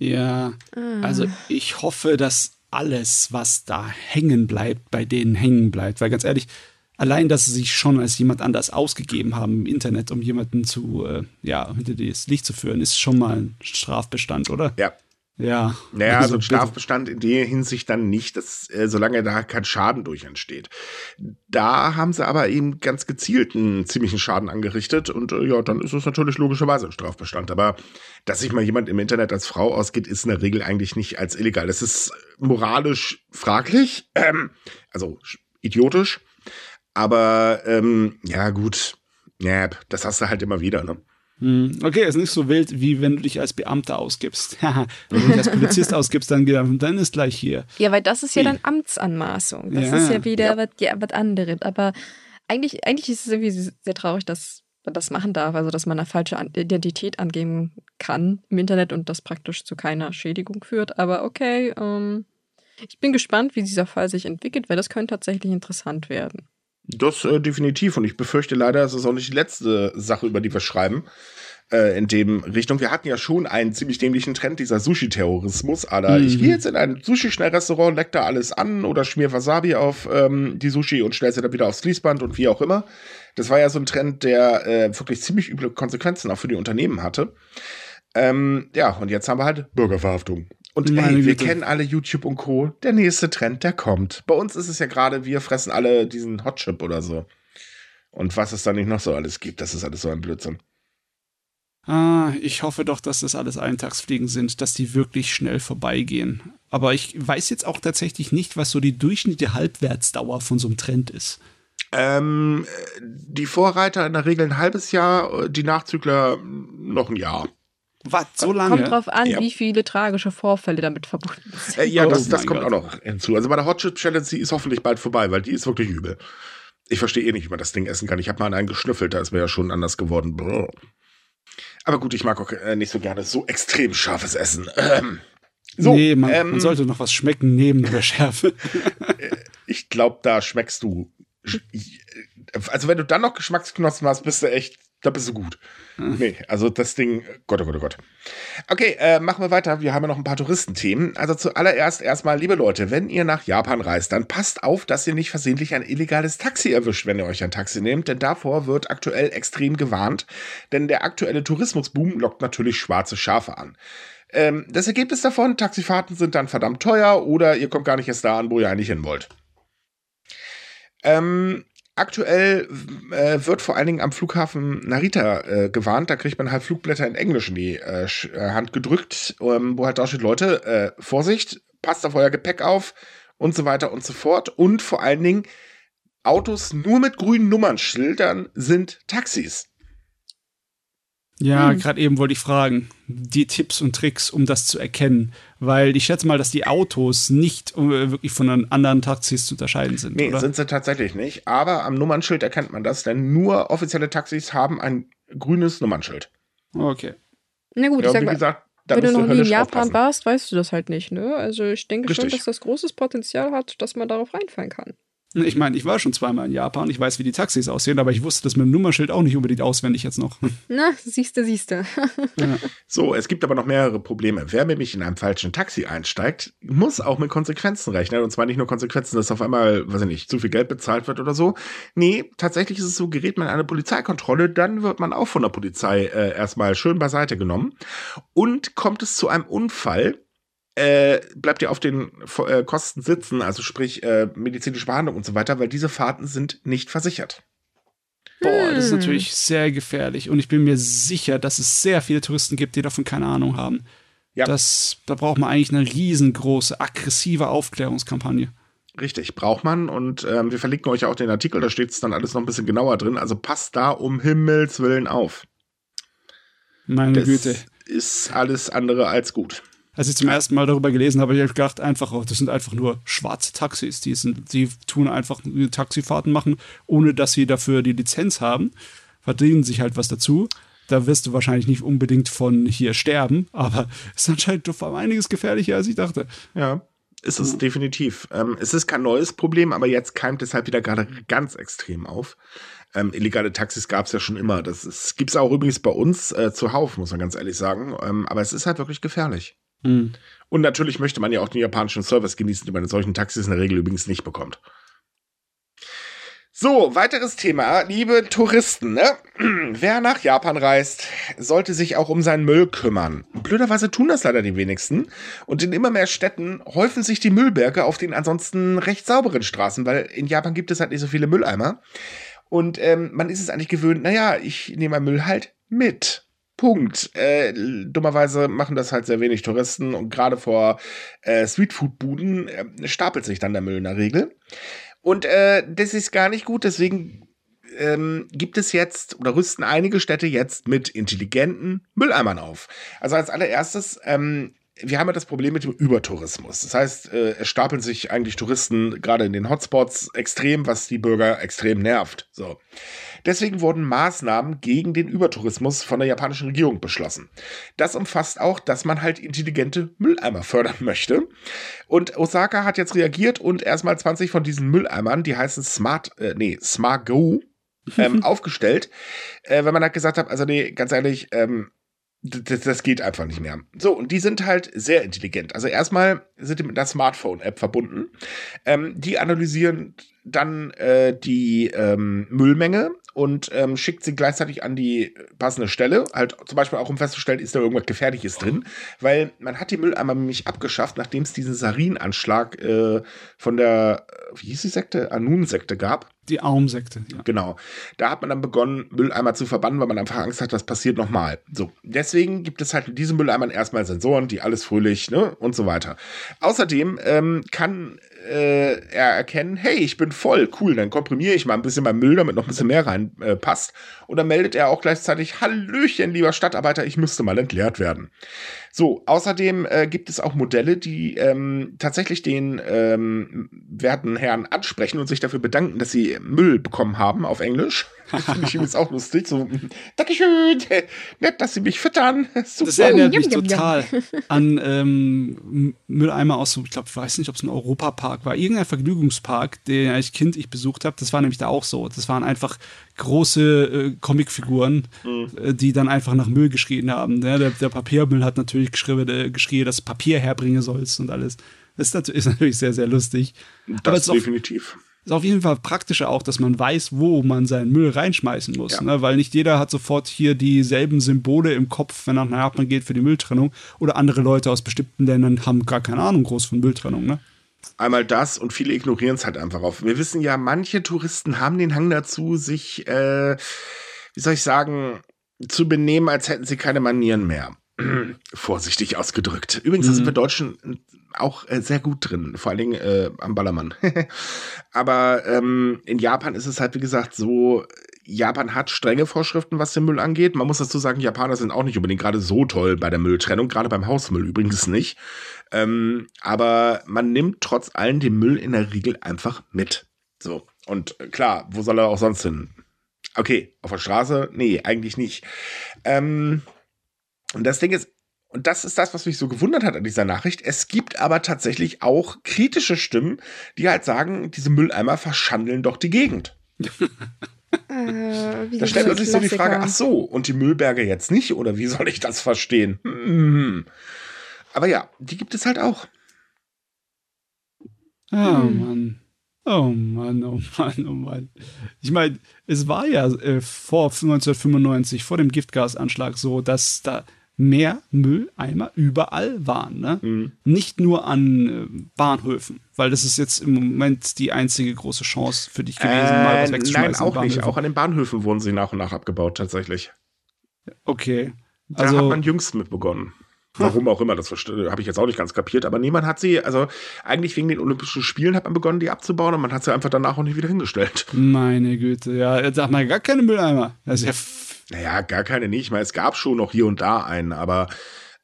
Ja, ah. also ich hoffe, dass alles, was da hängen bleibt, bei denen hängen bleibt. Weil ganz ehrlich, allein, dass sie sich schon als jemand anders ausgegeben haben im Internet, um jemanden zu, äh, ja, hinter das Licht zu führen, ist schon mal ein Strafbestand, oder? Ja. Ja. Naja, also, also Strafbestand in der Hinsicht dann nicht, dass, äh, solange da kein Schaden durch entsteht. Da haben sie aber eben ganz gezielt einen ziemlichen Schaden angerichtet und äh, ja, dann ist es natürlich logischerweise ein Strafbestand. Aber dass sich mal jemand im Internet als Frau ausgeht, ist in der Regel eigentlich nicht als illegal. Das ist moralisch fraglich, ähm, also idiotisch. Aber ähm, ja, gut. Ja, das hast du halt immer wieder, ne? Hm, okay, ist nicht so wild, wie wenn du dich als Beamter ausgibst. wenn du dich als Polizist ausgibst, dann, dann ist gleich hier. Ja, weil das ist ja dann Amtsanmaßung. Das ja, ist ja wieder ja. Was, ja, was anderes. Aber eigentlich, eigentlich ist es irgendwie sehr traurig, dass man das machen darf. Also, dass man eine falsche Identität angeben kann im Internet und das praktisch zu keiner Schädigung führt. Aber okay, ähm, ich bin gespannt, wie dieser Fall sich entwickelt, weil das könnte tatsächlich interessant werden. Das äh, definitiv. Und ich befürchte leider, es ist auch nicht die letzte Sache, über die wir schreiben. Äh, in dem Richtung. Wir hatten ja schon einen ziemlich dämlichen Trend, dieser Sushi-Terrorismus. Aber mhm. ich gehe jetzt in ein Sushi-Schnellrestaurant, leck da alles an oder schmier Wasabi auf ähm, die Sushi und stell sie dann wieder aufs Fließband und wie auch immer. Das war ja so ein Trend, der äh, wirklich ziemlich üble Konsequenzen auch für die Unternehmen hatte. Ähm, ja, und jetzt haben wir halt Bürgerverhaftung. Und Meine ey, wir Güte. kennen alle YouTube und Co. Der nächste Trend, der kommt. Bei uns ist es ja gerade, wir fressen alle diesen Hotchip oder so. Und was es da nicht noch so alles gibt, das ist alles so ein Blödsinn. Ah, ich hoffe doch, dass das alles Eintagsfliegen sind, dass die wirklich schnell vorbeigehen. Aber ich weiß jetzt auch tatsächlich nicht, was so die durchschnittliche Halbwertsdauer von so einem Trend ist. Ähm, die Vorreiter in der Regel ein halbes Jahr, die Nachzügler noch ein Jahr. Was, so lange? Kommt drauf an, ja. wie viele tragische Vorfälle damit verbunden sind. Äh, ja, das, oh das kommt Gott. auch noch hinzu. Also bei der Hot Chip Challenge, die ist hoffentlich bald vorbei, weil die ist wirklich übel. Ich verstehe eh nicht, wie man das Ding essen kann. Ich habe mal an einen geschnüffelt, da ist mir ja schon anders geworden. Brr. Aber gut, ich mag auch äh, nicht so gerne so extrem scharfes Essen. Ähm, so, nee, man, ähm, man, sollte noch was schmecken neben der Schärfe. Äh, ich glaube, da schmeckst du. Also wenn du dann noch Geschmacksknospen hast, bist du echt da bist du gut. Hm. Nee, also das Ding, Gott, oh Gott, oh Gott. Okay, äh, machen wir weiter. Wir haben ja noch ein paar Touristenthemen. Also zuallererst erstmal, liebe Leute, wenn ihr nach Japan reist, dann passt auf, dass ihr nicht versehentlich ein illegales Taxi erwischt, wenn ihr euch ein Taxi nehmt, denn davor wird aktuell extrem gewarnt, denn der aktuelle Tourismusboom lockt natürlich schwarze Schafe an. Ähm, das Ergebnis davon, Taxifahrten sind dann verdammt teuer oder ihr kommt gar nicht erst da an, wo ihr eigentlich hin wollt. Ähm, Aktuell äh, wird vor allen Dingen am Flughafen Narita äh, gewarnt. Da kriegt man halt Flugblätter in Englisch in die äh, äh Hand gedrückt, ähm, wo halt da steht, Leute, äh, Vorsicht, passt auf euer Gepäck auf und so weiter und so fort. Und vor allen Dingen, Autos nur mit grünen Nummernschildern sind Taxis. Ja, hm. gerade eben wollte ich fragen, die Tipps und Tricks, um das zu erkennen. Weil ich schätze mal, dass die Autos nicht äh, wirklich von anderen Taxis zu unterscheiden sind. Nee, oder? sind sie tatsächlich nicht. Aber am Nummernschild erkennt man das, denn nur offizielle Taxis haben ein grünes Nummernschild. Okay. Na gut, ja, ich sag wie mal, gesagt, Wenn du noch nie in Japan aufpassen. warst, weißt du das halt nicht, ne? Also ich denke Richtig. schon, dass das großes Potenzial hat, dass man darauf reinfallen kann. Ich meine, ich war schon zweimal in Japan, ich weiß, wie die Taxis aussehen, aber ich wusste das mit dem Nummernschild auch nicht unbedingt auswendig jetzt noch. Na, siehste, siehste. ja. So, es gibt aber noch mehrere Probleme. Wer nämlich in einem falschen Taxi einsteigt, muss auch mit Konsequenzen rechnen. Und zwar nicht nur Konsequenzen, dass auf einmal, weiß ich nicht, zu viel Geld bezahlt wird oder so. Nee, tatsächlich ist es so, gerät man in eine Polizeikontrolle, dann wird man auch von der Polizei äh, erstmal schön beiseite genommen. Und kommt es zu einem Unfall, äh, bleibt ihr auf den äh, Kosten sitzen, also sprich äh, medizinische Behandlung und so weiter, weil diese Fahrten sind nicht versichert. Boah, das ist hm. natürlich sehr gefährlich und ich bin mir sicher, dass es sehr viele Touristen gibt, die davon keine Ahnung haben. Ja. Das, da braucht man eigentlich eine riesengroße, aggressive Aufklärungskampagne. Richtig, braucht man und ähm, wir verlinken euch auch den Artikel, da steht es dann alles noch ein bisschen genauer drin. Also passt da um Himmels Willen auf. Meine das Güte. Ist alles andere als gut als ich zum ersten Mal darüber gelesen habe, habe ich gedacht, einfach, oh, das sind einfach nur schwarze Taxis. Die, sind, die tun einfach Taxifahrten machen, ohne dass sie dafür die Lizenz haben, verdienen sich halt was dazu. Da wirst du wahrscheinlich nicht unbedingt von hier sterben, aber es ist anscheinend doch um einiges gefährlicher, als ich dachte. Ja, ist es definitiv. Ähm, es ist kein neues Problem, aber jetzt keimt es halt wieder gerade ganz extrem auf. Ähm, illegale Taxis gab es ja schon immer. Das gibt es auch übrigens bei uns äh, zuhauf, muss man ganz ehrlich sagen. Ähm, aber es ist halt wirklich gefährlich. Mhm. Und natürlich möchte man ja auch den japanischen Service genießen, den man in solchen Taxis in der Regel übrigens nicht bekommt. So, weiteres Thema, liebe Touristen. Ne? Wer nach Japan reist, sollte sich auch um seinen Müll kümmern. Blöderweise tun das leider die wenigsten. Und in immer mehr Städten häufen sich die Müllberge auf den ansonsten recht sauberen Straßen, weil in Japan gibt es halt nicht so viele Mülleimer. Und ähm, man ist es eigentlich gewöhnt, naja, ich nehme meinen Müll halt mit. Punkt. Äh, dummerweise machen das halt sehr wenig Touristen und gerade vor äh, Streetfood-Buden äh, stapelt sich dann der Müll in der Regel. Und äh, das ist gar nicht gut, deswegen ähm, gibt es jetzt oder rüsten einige Städte jetzt mit intelligenten Mülleimern auf. Also als allererstes ähm, wir haben ja das Problem mit dem Übertourismus. Das heißt, äh, es stapeln sich eigentlich Touristen gerade in den Hotspots extrem, was die Bürger extrem nervt. So. Deswegen wurden Maßnahmen gegen den Übertourismus von der japanischen Regierung beschlossen. Das umfasst auch, dass man halt intelligente Mülleimer fördern möchte. Und Osaka hat jetzt reagiert und erstmal 20 von diesen Mülleimern, die heißen Smart, äh, nee, Smart Go, ähm, aufgestellt. Äh, wenn man halt gesagt hat, also nee, ganz ehrlich, ähm, das, das geht einfach nicht mehr. So, und die sind halt sehr intelligent. Also erstmal sind die mit einer Smartphone-App verbunden. Ähm, die analysieren dann äh, die ähm, Müllmenge und ähm, schickt sie gleichzeitig an die passende Stelle. Halt zum Beispiel auch, um festzustellen, ist da irgendwas Gefährliches drin. Weil man hat die Mülleimer nämlich abgeschafft, nachdem es diesen Sarin-Anschlag äh, von der, wie hieß die Sekte? Anun-Sekte gab. Die Aum-Sekte, ja. Genau. Da hat man dann begonnen, Mülleimer zu verbannen, weil man einfach Angst hat, das passiert nochmal. So. Deswegen gibt es halt in diesen Mülleimern erstmal Sensoren, die alles fröhlich, ne, und so weiter. Außerdem ähm, kann äh, er erkennen, hey, ich bin voll, cool, dann komprimiere ich mal ein bisschen mein Müll, damit noch ein bisschen mehr reinpasst. Äh, und dann meldet er auch gleichzeitig, Hallöchen, lieber Stadtarbeiter, ich müsste mal entleert werden. So, außerdem äh, gibt es auch Modelle, die ähm, tatsächlich den ähm, werten Herrn ansprechen und sich dafür bedanken, dass sie Müll bekommen haben auf Englisch. Das finde ich übrigens auch lustig. So, Dankeschön, nett, dass Sie mich füttern. Super. Das erinnert mich total an ähm, Mülleimer aus, so, ich glaube, ich weiß nicht, ob es ein Europapark war, irgendein Vergnügungspark, den als Kind ich besucht habe. Das war nämlich da auch so. Das waren einfach große äh, Comicfiguren, mhm. die dann einfach nach Müll geschrien haben. Ja, der, der, Papiermüll hat natürlich geschrien, äh, geschrien, dass Papier herbringen sollst und alles. Das ist natürlich, natürlich sehr, sehr lustig. Das Aber ist definitiv. Auch, ist auf jeden Fall praktischer auch, dass man weiß, wo man seinen Müll reinschmeißen muss. Ja. Ne? Weil nicht jeder hat sofort hier dieselben Symbole im Kopf, wenn er nach Japan geht für die Mülltrennung. Oder andere Leute aus bestimmten Ländern haben gar keine Ahnung groß von Mülltrennung. Ne? Einmal das und viele ignorieren es halt einfach auf. Wir wissen ja, manche Touristen haben den Hang dazu, sich, äh, wie soll ich sagen, zu benehmen, als hätten sie keine Manieren mehr. Vorsichtig ausgedrückt. Übrigens, mhm. da sind wir Deutschen auch äh, sehr gut drin, vor allen Dingen äh, am Ballermann. Aber ähm, in Japan ist es halt, wie gesagt, so, Japan hat strenge Vorschriften, was den Müll angeht. Man muss dazu sagen, Japaner sind auch nicht unbedingt gerade so toll bei der Mülltrennung, gerade beim Hausmüll übrigens nicht. Ähm, aber man nimmt trotz allem den Müll in der Regel einfach mit. So. Und äh, klar, wo soll er auch sonst hin? Okay, auf der Straße? Nee, eigentlich nicht. Ähm, und das Ding ist, und das ist das, was mich so gewundert hat an dieser Nachricht. Es gibt aber tatsächlich auch kritische Stimmen, die halt sagen, diese Mülleimer verschandeln doch die Gegend. Äh, da stellt man sich so die Frage, ach so, und die Müllberge jetzt nicht, oder wie soll ich das verstehen? Hm. Aber ja, die gibt es halt auch. Oh Mann. Oh Mann, oh Mann, oh Mann. Ich meine, es war ja äh, vor 1995, vor dem Giftgasanschlag so, dass da mehr Mülleimer überall waren. Ne? Mhm. Nicht nur an äh, Bahnhöfen, weil das ist jetzt im Moment die einzige große Chance für dich gewesen, äh, mal was wegzuschmeißen. Nein, auch nicht. Auch an den Bahnhöfen wurden sie nach und nach abgebaut, tatsächlich. Okay. Also, da hat man jüngst mit begonnen. Warum auch immer, das habe ich jetzt auch nicht ganz kapiert, aber niemand hat sie, also eigentlich wegen den Olympischen Spielen hat man begonnen, die abzubauen und man hat sie einfach danach auch nicht wieder hingestellt. Meine Güte, ja, jetzt sagt man gar keine Mülleimer. Das ist ja naja, gar keine nicht. Ich meine, es gab schon noch hier und da einen, aber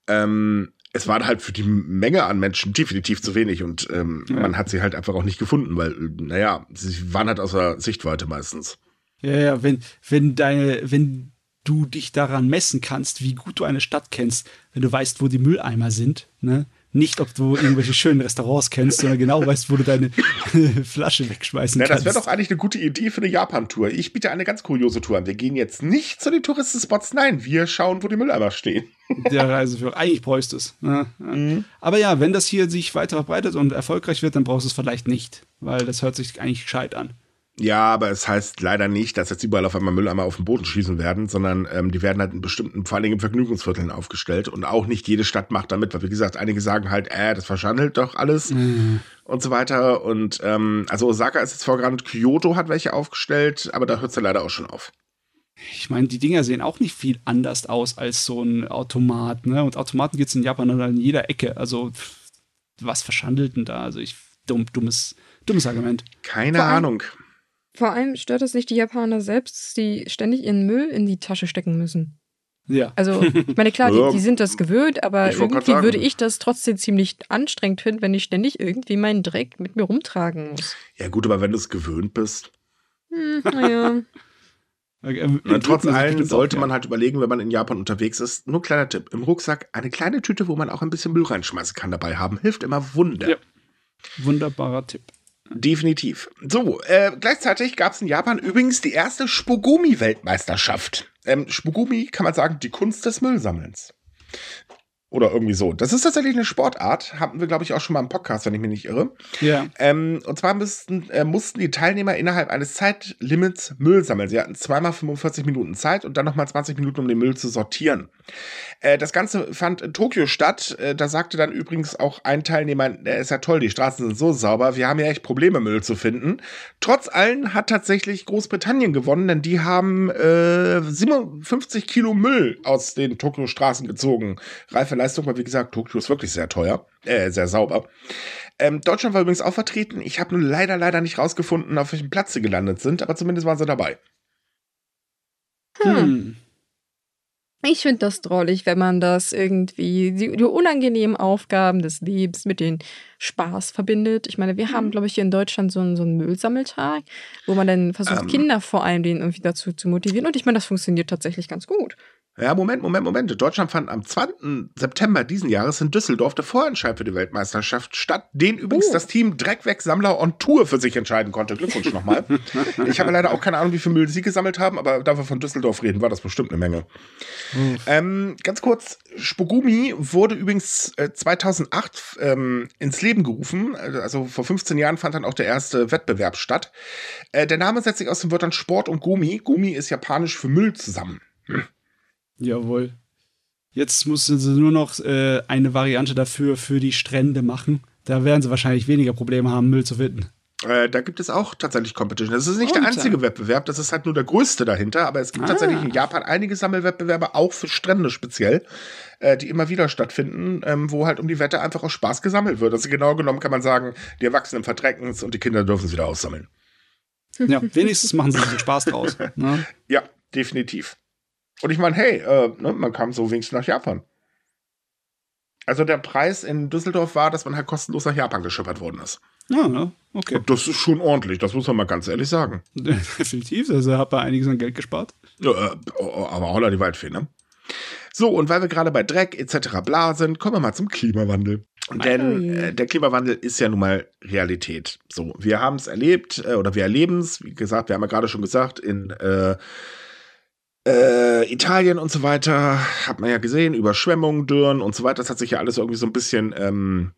ähm, es war halt für die Menge an Menschen definitiv zu wenig und ähm, ja. man hat sie halt einfach auch nicht gefunden, weil, naja, sie waren halt außer Sichtweite meistens. Ja, ja, wenn, wenn deine, wenn du dich daran messen kannst, wie gut du eine Stadt kennst, wenn du weißt, wo die Mülleimer sind, ne? Nicht, ob du irgendwelche schönen Restaurants kennst, sondern genau weißt, wo du deine Flasche wegschmeißen Na, kannst. Das wäre doch eigentlich eine gute Idee für eine Japan-Tour. Ich biete eine ganz kuriose Tour an. Wir gehen jetzt nicht zu den Touristenspots, nein, wir schauen, wo die Mülleimer stehen. Der Reiseführer. Eigentlich bräuchst du es. Ja, ja. mhm. Aber ja, wenn das hier sich weiter verbreitet und erfolgreich wird, dann brauchst du es vielleicht nicht, weil das hört sich eigentlich gescheit an. Ja, aber es heißt leider nicht, dass jetzt überall auf einmal Mülleimer auf den Boden schießen werden, sondern ähm, die werden halt in bestimmten, vor allen Dingen in Vergnügungsvierteln aufgestellt und auch nicht jede Stadt macht damit, weil wie gesagt, einige sagen halt, äh, das verschandelt doch alles mhm. und so weiter. Und ähm, also Osaka ist jetzt vorgerannt, Kyoto hat welche aufgestellt, aber da hört es ja leider auch schon auf. Ich meine, die Dinger sehen auch nicht viel anders aus als so ein Automat, ne? Und Automaten gibt es in Japan an jeder Ecke. Also, was verschandelt denn da? Also, ich, dumm, dummes, dummes Argument. Keine Ahnung. Vor allem stört es nicht die Japaner selbst, die ständig ihren Müll in die Tasche stecken müssen. Ja. Also, ich meine, klar, die, die sind das gewöhnt, aber irgendwie würde ich das trotzdem ziemlich anstrengend finden, wenn ich ständig irgendwie meinen Dreck mit mir rumtragen muss. Ja, gut, aber wenn du es gewöhnt bist. Hm, naja. Okay, äh, trotz allem sollte auch, man halt überlegen, wenn man in Japan unterwegs ist. Nur kleiner Tipp: Im Rucksack eine kleine Tüte, wo man auch ein bisschen Müll reinschmeißen kann, dabei haben. Hilft immer Wunder. Ja. Wunderbarer Tipp. Definitiv. So, äh, gleichzeitig gab es in Japan übrigens die erste Spugumi-Weltmeisterschaft. Ähm, Spugumi kann man sagen, die Kunst des Müllsammelns. Oder irgendwie so. Das ist tatsächlich eine Sportart. Hatten wir, glaube ich, auch schon mal im Podcast, wenn ich mich nicht irre. Ja. Ähm, und zwar müssten, äh, mussten die Teilnehmer innerhalb eines Zeitlimits Müll sammeln. Sie hatten zweimal 45 Minuten Zeit und dann nochmal 20 Minuten, um den Müll zu sortieren. Äh, das Ganze fand in Tokio statt. Äh, da sagte dann übrigens auch ein Teilnehmer, äh, ist ja toll, die Straßen sind so sauber, wir haben ja echt Probleme, Müll zu finden. Trotz allem hat tatsächlich Großbritannien gewonnen, denn die haben 57 äh, Kilo Müll aus den Tokio-Straßen gezogen. Reife Leistung, weil wie gesagt, Tokio ist wirklich sehr teuer, äh, sehr sauber. Ähm, Deutschland war übrigens auch vertreten. Ich habe nur leider, leider nicht rausgefunden, auf welchem Platz sie gelandet sind, aber zumindest waren sie dabei. Hm. hm. Ich finde das drollig, wenn man das irgendwie, die, die, unangenehmen Aufgaben des Lebens mit den Spaß verbindet. Ich meine, wir haben, mhm. glaube ich, hier in Deutschland so einen, so einen Müllsammeltag, wo man dann versucht, ähm. Kinder vor allem den irgendwie dazu zu motivieren. Und ich meine, das funktioniert tatsächlich ganz gut. Ja, Moment, Moment, Moment. Deutschland fand am 2. September diesen Jahres in Düsseldorf der Vorentscheid für die Weltmeisterschaft statt, den übrigens oh. das Team Dreckwegsammler on Tour für sich entscheiden konnte. Glückwunsch nochmal. ich habe leider auch keine Ahnung, wie viel Müll sie gesammelt haben, aber da wir von Düsseldorf reden, war das bestimmt eine Menge. Ähm, ganz kurz, Spugumi wurde übrigens äh, 2008 ähm, ins Leben gerufen. Also vor 15 Jahren fand dann auch der erste Wettbewerb statt. Äh, der Name setzt sich aus den Wörtern Sport und Gumi. Gumi ist japanisch für Müll zusammen. Hm. Jawohl. Jetzt mussten sie nur noch äh, eine Variante dafür für die Strände machen. Da werden sie wahrscheinlich weniger Probleme haben, Müll zu finden. Äh, da gibt es auch tatsächlich Competition. Das ist nicht Und, der einzige Wettbewerb, das ist halt nur der größte dahinter, aber es gibt ah. tatsächlich in Japan einige Sammelwettbewerbe, auch für Strände speziell, äh, die immer wieder stattfinden, ähm, wo halt um die Wette einfach aus Spaß gesammelt wird. Also genau genommen kann man sagen, die Erwachsenen verdrecken es und die Kinder dürfen es wieder aussammeln. Ja, wenigstens machen sie sich Spaß draus. Ne? Ja, definitiv. Und ich meine, hey, äh, ne, man kam so wenigstens nach Japan. Also der Preis in Düsseldorf war, dass man halt kostenlos nach Japan geschippert worden ist. Ja, ne? okay. Und das ist schon ordentlich, das muss man mal ganz ehrlich sagen. Definitiv, also hat man einiges an Geld gespart. Ja, äh, aber auch die Waldfee, ne? So, und weil wir gerade bei Dreck etc. bla sind, kommen wir mal zum Klimawandel. Denn äh, der Klimawandel ist ja nun mal Realität. So, wir haben es erlebt äh, oder wir erleben es. Wie gesagt, wir haben ja gerade schon gesagt, in äh, äh, Italien und so weiter hat man ja gesehen, Überschwemmungen, Dürren und so weiter. Das hat sich ja alles irgendwie so ein bisschen ähm,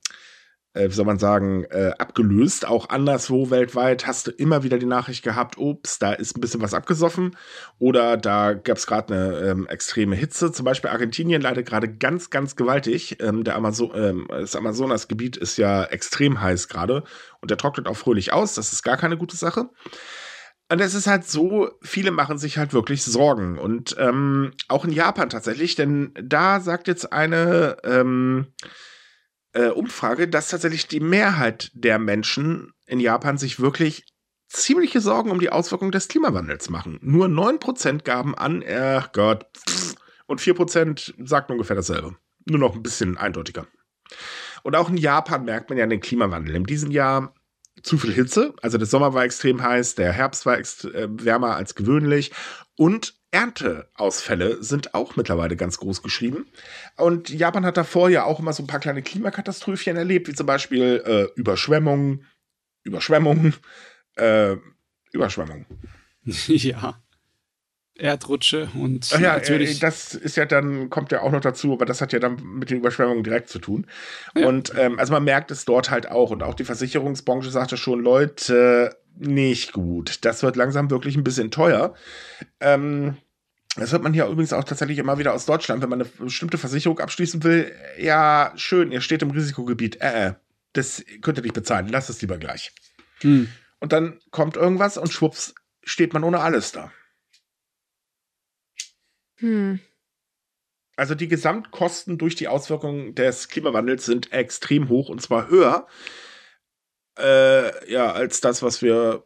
äh, wie soll man sagen, äh, abgelöst. Auch anderswo weltweit hast du immer wieder die Nachricht gehabt, ups, da ist ein bisschen was abgesoffen oder da gab es gerade eine ähm, extreme Hitze. Zum Beispiel Argentinien leidet gerade ganz, ganz gewaltig. Ähm, der Amazo ähm, das Amazonasgebiet ist ja extrem heiß gerade und der trocknet auch fröhlich aus. Das ist gar keine gute Sache. Und es ist halt so, viele machen sich halt wirklich Sorgen. Und ähm, auch in Japan tatsächlich, denn da sagt jetzt eine ähm, äh, Umfrage, dass tatsächlich die Mehrheit der Menschen in Japan sich wirklich ziemliche Sorgen um die Auswirkungen des Klimawandels machen. Nur 9% gaben an, ach Gott, pff, und 4% sagten ungefähr dasselbe. Nur noch ein bisschen eindeutiger. Und auch in Japan merkt man ja den Klimawandel. In diesem Jahr zu viel Hitze, also der Sommer war extrem heiß, der Herbst war äh, wärmer als gewöhnlich und Ernteausfälle sind auch mittlerweile ganz groß geschrieben. Und Japan hat davor ja auch immer so ein paar kleine Klimakatastrophchen erlebt, wie zum Beispiel äh, Überschwemmungen, Überschwemmungen, äh, Überschwemmungen. Ja. Erdrutsche und ja, natürlich. das ist ja dann, kommt ja auch noch dazu, aber das hat ja dann mit den Überschwemmungen direkt zu tun. Ja. Und ähm, also man merkt es dort halt auch. Und auch die Versicherungsbranche sagte schon, Leute, nicht gut. Das wird langsam wirklich ein bisschen teuer. Ähm, das hört man hier übrigens auch tatsächlich immer wieder aus Deutschland, wenn man eine bestimmte Versicherung abschließen will. Ja, schön, ihr steht im Risikogebiet. Äh, äh das könnt ihr nicht bezahlen. Lasst es lieber gleich. Hm. Und dann kommt irgendwas und schwupps steht man ohne alles da. Hm. Also die Gesamtkosten durch die Auswirkungen des Klimawandels sind extrem hoch und zwar höher äh, ja, als das, was wir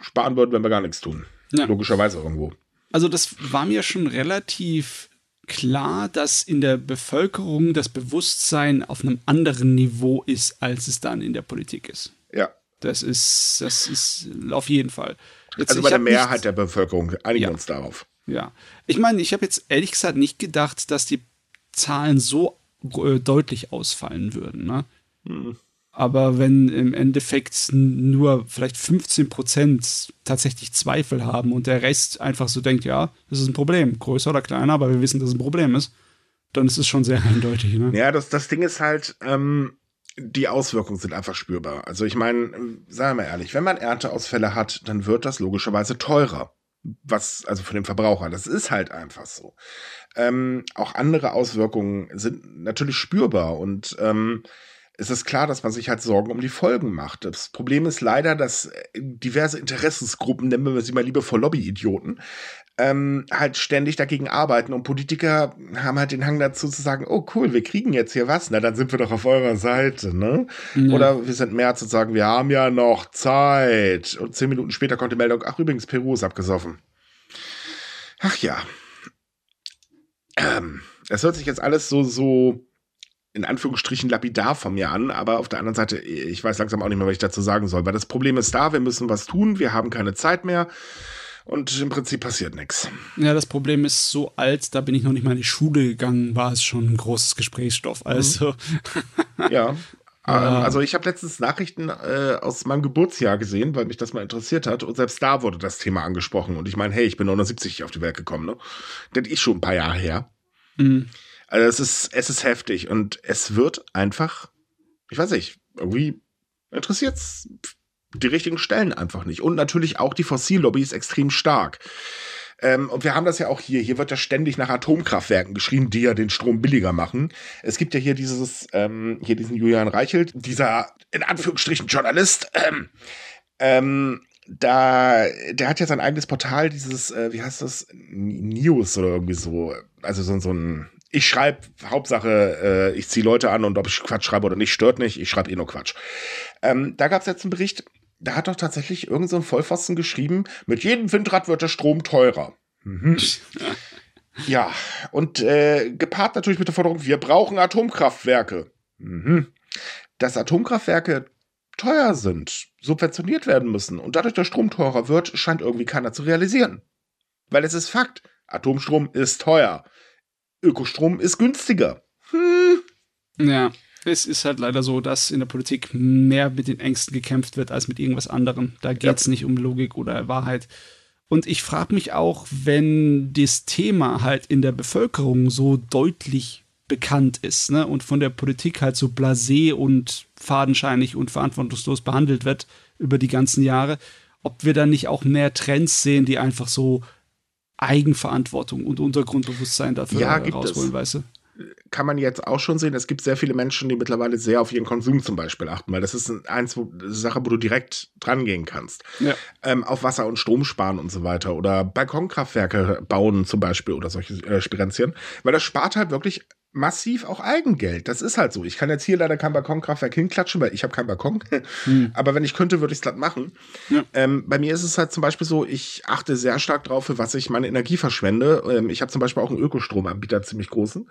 sparen würden, wenn wir gar nichts tun. Ja. Logischerweise irgendwo. Also das war mir schon relativ klar, dass in der Bevölkerung das Bewusstsein auf einem anderen Niveau ist, als es dann in der Politik ist. Ja. Das ist, das ist auf jeden Fall. Jetzt, also bei der Mehrheit nicht, der Bevölkerung einigen ja. uns darauf. Ja. Ich meine, ich habe jetzt ehrlich gesagt nicht gedacht, dass die Zahlen so äh, deutlich ausfallen würden. Ne? Hm. Aber wenn im Endeffekt nur vielleicht 15 Prozent tatsächlich Zweifel haben und der Rest einfach so denkt, ja, das ist ein Problem, größer oder kleiner, aber wir wissen, dass es ein Problem ist, dann ist es schon sehr eindeutig. Ne? Ja, das, das Ding ist halt, ähm, die Auswirkungen sind einfach spürbar. Also ich meine, sagen wir mal ehrlich, wenn man Ernteausfälle hat, dann wird das logischerweise teurer. Was, also für den Verbraucher, das ist halt einfach so. Ähm, auch andere Auswirkungen sind natürlich spürbar und ähm, ist es klar, dass man sich halt Sorgen um die Folgen macht. Das Problem ist leider, dass äh, diverse Interessensgruppen, nennen wir sie mal liebevoll Lobbyidioten, ähm, halt ständig dagegen arbeiten und Politiker haben halt den Hang dazu zu sagen, oh cool, wir kriegen jetzt hier was, na dann sind wir doch auf eurer Seite, ne? Ja. Oder wir sind mehr zu sagen, wir haben ja noch Zeit. Und zehn Minuten später kommt die Meldung, ach übrigens, Peru ist abgesoffen. Ach ja. Ähm, es hört sich jetzt alles so, so in Anführungsstrichen lapidar von mir an, aber auf der anderen Seite, ich weiß langsam auch nicht mehr, was ich dazu sagen soll, weil das Problem ist da, wir müssen was tun, wir haben keine Zeit mehr und im Prinzip passiert nichts. Ja, das Problem ist so alt, da bin ich noch nicht mal in die Schule gegangen, war es schon ein großes Gesprächsstoff. Mhm. Also. ja. Ähm, also ich habe letztens Nachrichten äh, aus meinem Geburtsjahr gesehen, weil mich das mal interessiert hat. Und selbst da wurde das Thema angesprochen. Und ich meine, hey, ich bin 79 auf die Welt gekommen, ne? Das ist schon ein paar Jahre her. Mhm. Also es ist, es ist heftig und es wird einfach, ich weiß nicht, irgendwie interessiert die richtigen Stellen einfach nicht. Und natürlich auch die Fossillobby ist extrem stark. Ähm, und wir haben das ja auch hier. Hier wird ja ständig nach Atomkraftwerken geschrien, die ja den Strom billiger machen. Es gibt ja hier dieses, ähm, hier diesen Julian Reichelt, dieser in Anführungsstrichen Journalist, ähm, ähm, da, der hat ja sein eigenes Portal, dieses, äh, wie heißt das, News oder irgendwie so, also so, so ein ich schreibe, Hauptsache, äh, ich ziehe Leute an und ob ich Quatsch schreibe oder nicht, stört nicht. Ich schreibe eh nur Quatsch. Ähm, da gab es jetzt einen Bericht, da hat doch tatsächlich irgend so ein Vollpfosten geschrieben, mit jedem Windrad wird der Strom teurer. Mhm. ja, und äh, gepaart natürlich mit der Forderung, wir brauchen Atomkraftwerke. Mhm. Dass Atomkraftwerke teuer sind, subventioniert werden müssen und dadurch der Strom teurer wird, scheint irgendwie keiner zu realisieren. Weil es ist Fakt, Atomstrom ist teuer Ökostrom ist günstiger. Hm. Ja, es ist halt leider so, dass in der Politik mehr mit den Ängsten gekämpft wird als mit irgendwas anderem. Da geht es ja. nicht um Logik oder Wahrheit. Und ich frage mich auch, wenn das Thema halt in der Bevölkerung so deutlich bekannt ist ne, und von der Politik halt so blasé und fadenscheinig und verantwortungslos behandelt wird über die ganzen Jahre, ob wir dann nicht auch mehr Trends sehen, die einfach so Eigenverantwortung und Untergrundbewusstsein dafür ja, rausholen, weißt du? Kann man jetzt auch schon sehen, es gibt sehr viele Menschen, die mittlerweile sehr auf ihren Konsum zum Beispiel achten, weil das ist eins, wo, eine Sache, wo du direkt dran gehen kannst. Ja. Ähm, auf Wasser und Strom sparen und so weiter oder Balkonkraftwerke bauen zum Beispiel oder solche äh, Spirenzien, weil das spart halt wirklich massiv auch Eigengeld. Das ist halt so. Ich kann jetzt hier leider kein Balkonkraftwerk hinklatschen, weil ich habe keinen Balkon. hm. Aber wenn ich könnte, würde ich es glatt machen. Ja. Ähm, bei mir ist es halt zum Beispiel so, ich achte sehr stark drauf, für was ich meine Energie verschwende. Ähm, ich habe zum Beispiel auch einen Ökostromanbieter, ziemlich großen.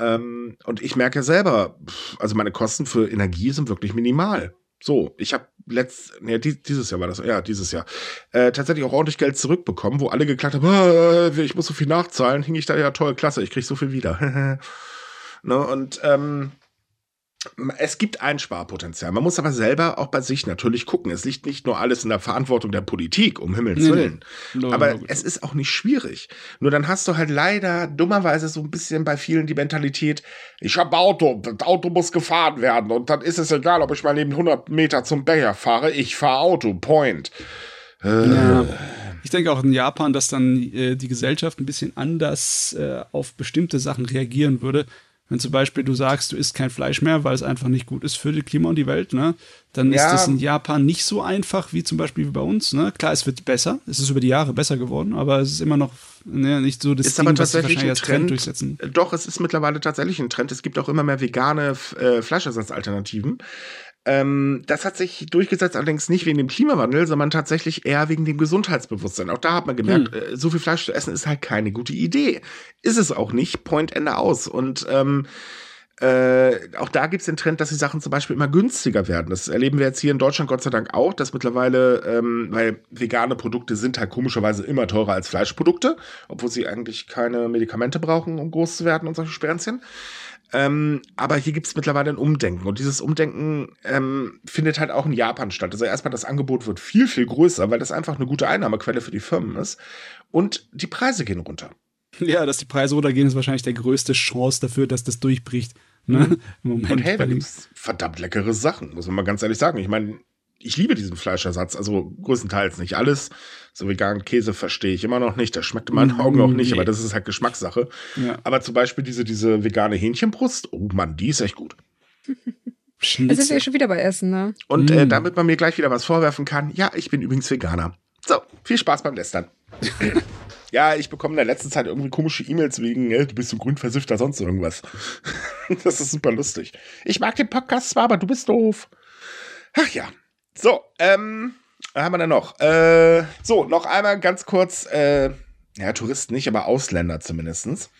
Ähm, und ich merke selber, also meine Kosten für Energie sind wirklich minimal. So, ich habe letzt, nee, dieses Jahr war das, ja, dieses Jahr, äh, tatsächlich auch ordentlich Geld zurückbekommen, wo alle geklagt haben, äh, ich muss so viel nachzahlen, hing ich da, ja toll, klasse, ich krieg so viel wieder. ne, und ähm, es gibt Einsparpotenzial. Man muss aber selber auch bei sich natürlich gucken. Es liegt nicht nur alles in der Verantwortung der Politik, um Himmels nee, Willen. Nee. aber no, es ist auch nicht schwierig. Nur dann hast du halt leider dummerweise so ein bisschen bei vielen die Mentalität, ich habe Auto, das Auto muss gefahren werden und dann ist es egal, ob ich mal neben 100 Meter zum Bäcker fahre, ich fahre Auto, point. Äh. Ja. Ich denke auch in Japan, dass dann äh, die Gesellschaft ein bisschen anders äh, auf bestimmte Sachen reagieren würde wenn zum Beispiel du sagst, du isst kein Fleisch mehr, weil es einfach nicht gut ist für das Klima und die Welt, ne? Dann ja. ist das in Japan nicht so einfach wie zum Beispiel bei uns. Ne? Klar, es wird besser, es ist über die Jahre besser geworden, aber es ist immer noch ne, nicht so das ist Ding, aber tatsächlich was wahrscheinlich Trend, Trend durchsetzen. Doch, es ist mittlerweile tatsächlich ein Trend. Es gibt auch immer mehr vegane äh, Fleischersatzalternativen. Ähm, das hat sich durchgesetzt, allerdings nicht wegen dem Klimawandel, sondern tatsächlich eher wegen dem Gesundheitsbewusstsein. Auch da hat man gemerkt, hm. äh, so viel Fleisch zu essen ist halt keine gute Idee. Ist es auch nicht, Point Ende aus. Und ähm, äh, auch da gibt es den Trend, dass die Sachen zum Beispiel immer günstiger werden. Das erleben wir jetzt hier in Deutschland Gott sei Dank auch, dass mittlerweile, ähm, weil vegane Produkte sind halt komischerweise immer teurer als Fleischprodukte, obwohl sie eigentlich keine Medikamente brauchen, um groß zu werden und solche Sperenzchen. Ähm, aber hier gibt es mittlerweile ein Umdenken. Und dieses Umdenken ähm, findet halt auch in Japan statt. Also erstmal, das Angebot wird viel, viel größer, weil das einfach eine gute Einnahmequelle für die Firmen ist. Und die Preise gehen runter. Ja, dass die Preise runtergehen, ist wahrscheinlich der größte Chance dafür, dass das durchbricht. Ne? Mhm. Moment. Und hey, da gibt es verdammt leckere Sachen, muss man mal ganz ehrlich sagen. Ich meine, ich liebe diesen Fleischersatz, also größtenteils nicht alles. So veganen Käse verstehe ich immer noch nicht. Das schmeckt in meinen Augen auch nicht, nee. aber das ist halt Geschmackssache. Ja. Aber zum Beispiel diese, diese vegane Hähnchenbrust, oh Mann, die ist echt gut. Schnitzel. Das ist ja schon wieder bei Essen, ne? Und äh, mm. damit man mir gleich wieder was vorwerfen kann, ja, ich bin übrigens Veganer. So, viel Spaß beim Lästern. ja, ich bekomme in der letzten Zeit irgendwie komische E-Mails wegen, äh, du bist so grünversiffter, sonst irgendwas. das ist super lustig. Ich mag den Podcast zwar, aber du bist doof. Ach ja, so, ähm, was haben wir denn noch? Äh, so, noch einmal ganz kurz, äh, ja, Touristen nicht, aber Ausländer zumindestens.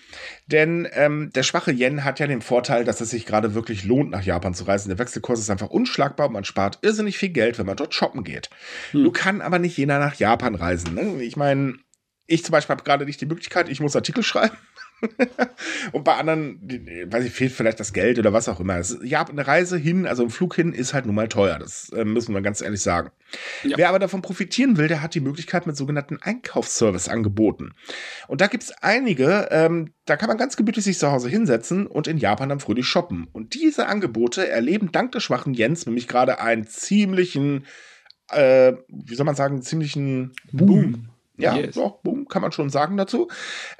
Denn ähm, der schwache Yen hat ja den Vorteil, dass es sich gerade wirklich lohnt, nach Japan zu reisen. Der Wechselkurs ist einfach unschlagbar und man spart irrsinnig viel Geld, wenn man dort shoppen geht. Hm. Du kann aber nicht jeder nach Japan reisen. Ne? Ich meine, ich zum Beispiel habe gerade nicht die Möglichkeit, ich muss Artikel schreiben. und bei anderen, weiß ich, fehlt vielleicht das Geld oder was auch immer. ja, eine Reise hin, also ein Flug hin, ist halt nun mal teuer. Das äh, müssen wir ganz ehrlich sagen. Ja. Wer aber davon profitieren will, der hat die Möglichkeit mit sogenannten Einkaufsservice angeboten. Und da gibt es einige, ähm, da kann man ganz gemütlich sich zu Hause hinsetzen und in Japan dann fröhlich shoppen. Und diese Angebote erleben dank des schwachen Jens nämlich gerade einen ziemlichen, äh, wie soll man sagen, ziemlichen Boom. Boom. Ja, yes. so, boom, kann man schon sagen dazu.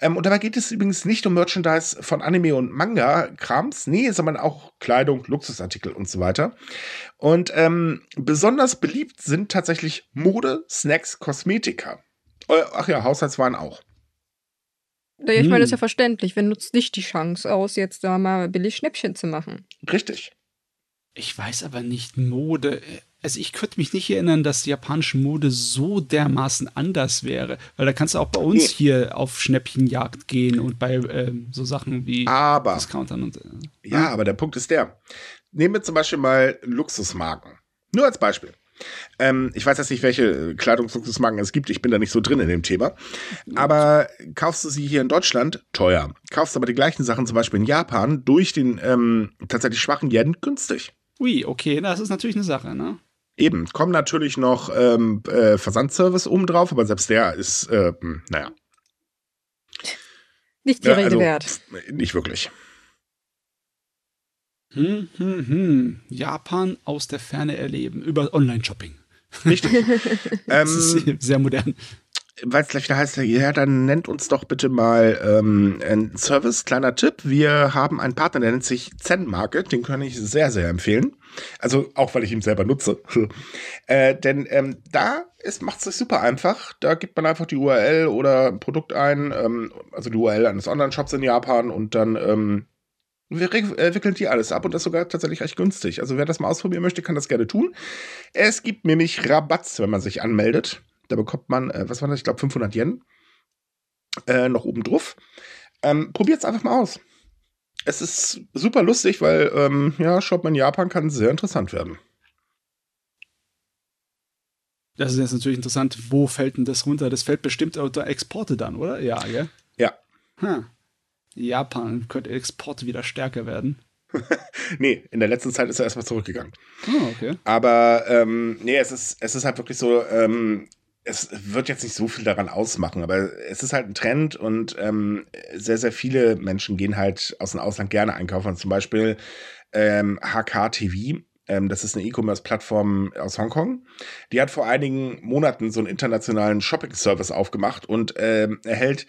Ähm, und dabei geht es übrigens nicht um Merchandise von Anime und Manga-Krams, nee, sondern auch Kleidung, Luxusartikel und so weiter. Und ähm, besonders beliebt sind tatsächlich Mode, Snacks, Kosmetika. Äh, ach ja, Haushaltswaren auch. Ja, ich meine, das ist ja hm. verständlich. Wer nutzt nicht die Chance aus, jetzt da mal billig Schnäppchen zu machen? Richtig. Ich weiß aber nicht, Mode also ich könnte mich nicht erinnern, dass die japanische Mode so dermaßen anders wäre, weil da kannst du auch bei uns nee. hier auf Schnäppchenjagd gehen und bei ähm, so Sachen wie aber, Discountern und äh, ja, aber der Punkt ist der. Nehmen wir zum Beispiel mal Luxusmarken. Nur als Beispiel. Ähm, ich weiß jetzt nicht, welche Kleidungsluxusmarken es gibt. Ich bin da nicht so drin in dem Thema. Aber kaufst du sie hier in Deutschland, teuer. Kaufst aber die gleichen Sachen zum Beispiel in Japan durch den ähm, tatsächlich schwachen Yen günstig. Ui, okay, das ist natürlich eine Sache, ne? Eben, kommen natürlich noch ähm, äh, Versandservice oben drauf, aber selbst der ist, äh, naja. Nicht die Ja, Rede also, wert. Nicht wirklich. Hm, hm, hm. Japan aus der Ferne erleben über Online-Shopping. Richtig. Das ähm, ist sehr modern. Weil es gleich wieder heißt, ja, dann nennt uns doch bitte mal ähm, einen Service. Kleiner Tipp, wir haben einen Partner, der nennt sich Zen Market, den kann ich sehr, sehr empfehlen. Also auch, weil ich ihn selber nutze. äh, denn ähm, da macht es sich super einfach. Da gibt man einfach die URL oder ein Produkt ein, ähm, also die URL eines Online-Shops in Japan und dann ähm, wir äh, wickeln die alles ab und das ist sogar tatsächlich recht günstig. Also wer das mal ausprobieren möchte, kann das gerne tun. Es gibt nämlich Rabatz, wenn man sich anmeldet. Da bekommt man, äh, was war das? Ich glaube 500 Yen äh, noch oben drauf. Ähm, Probiert es einfach mal aus. Es ist super lustig, weil ähm, ja, Shoppen in Japan kann sehr interessant werden. Das ist jetzt natürlich interessant, wo fällt denn das runter? Das fällt bestimmt unter Exporte dann, oder? Ja, gell? Ja. Hm. Japan könnte Exporte wieder stärker werden. Nee, in der letzten Zeit ist er erstmal zurückgegangen. Oh, okay. Aber ähm, nee, es ist, es ist halt wirklich so, ähm, es wird jetzt nicht so viel daran ausmachen, aber es ist halt ein Trend und ähm, sehr, sehr viele Menschen gehen halt aus dem Ausland gerne einkaufen. Zum Beispiel ähm, HKTV. Ähm, das ist eine E-Commerce-Plattform aus Hongkong. Die hat vor einigen Monaten so einen internationalen Shopping-Service aufgemacht und ähm, erhält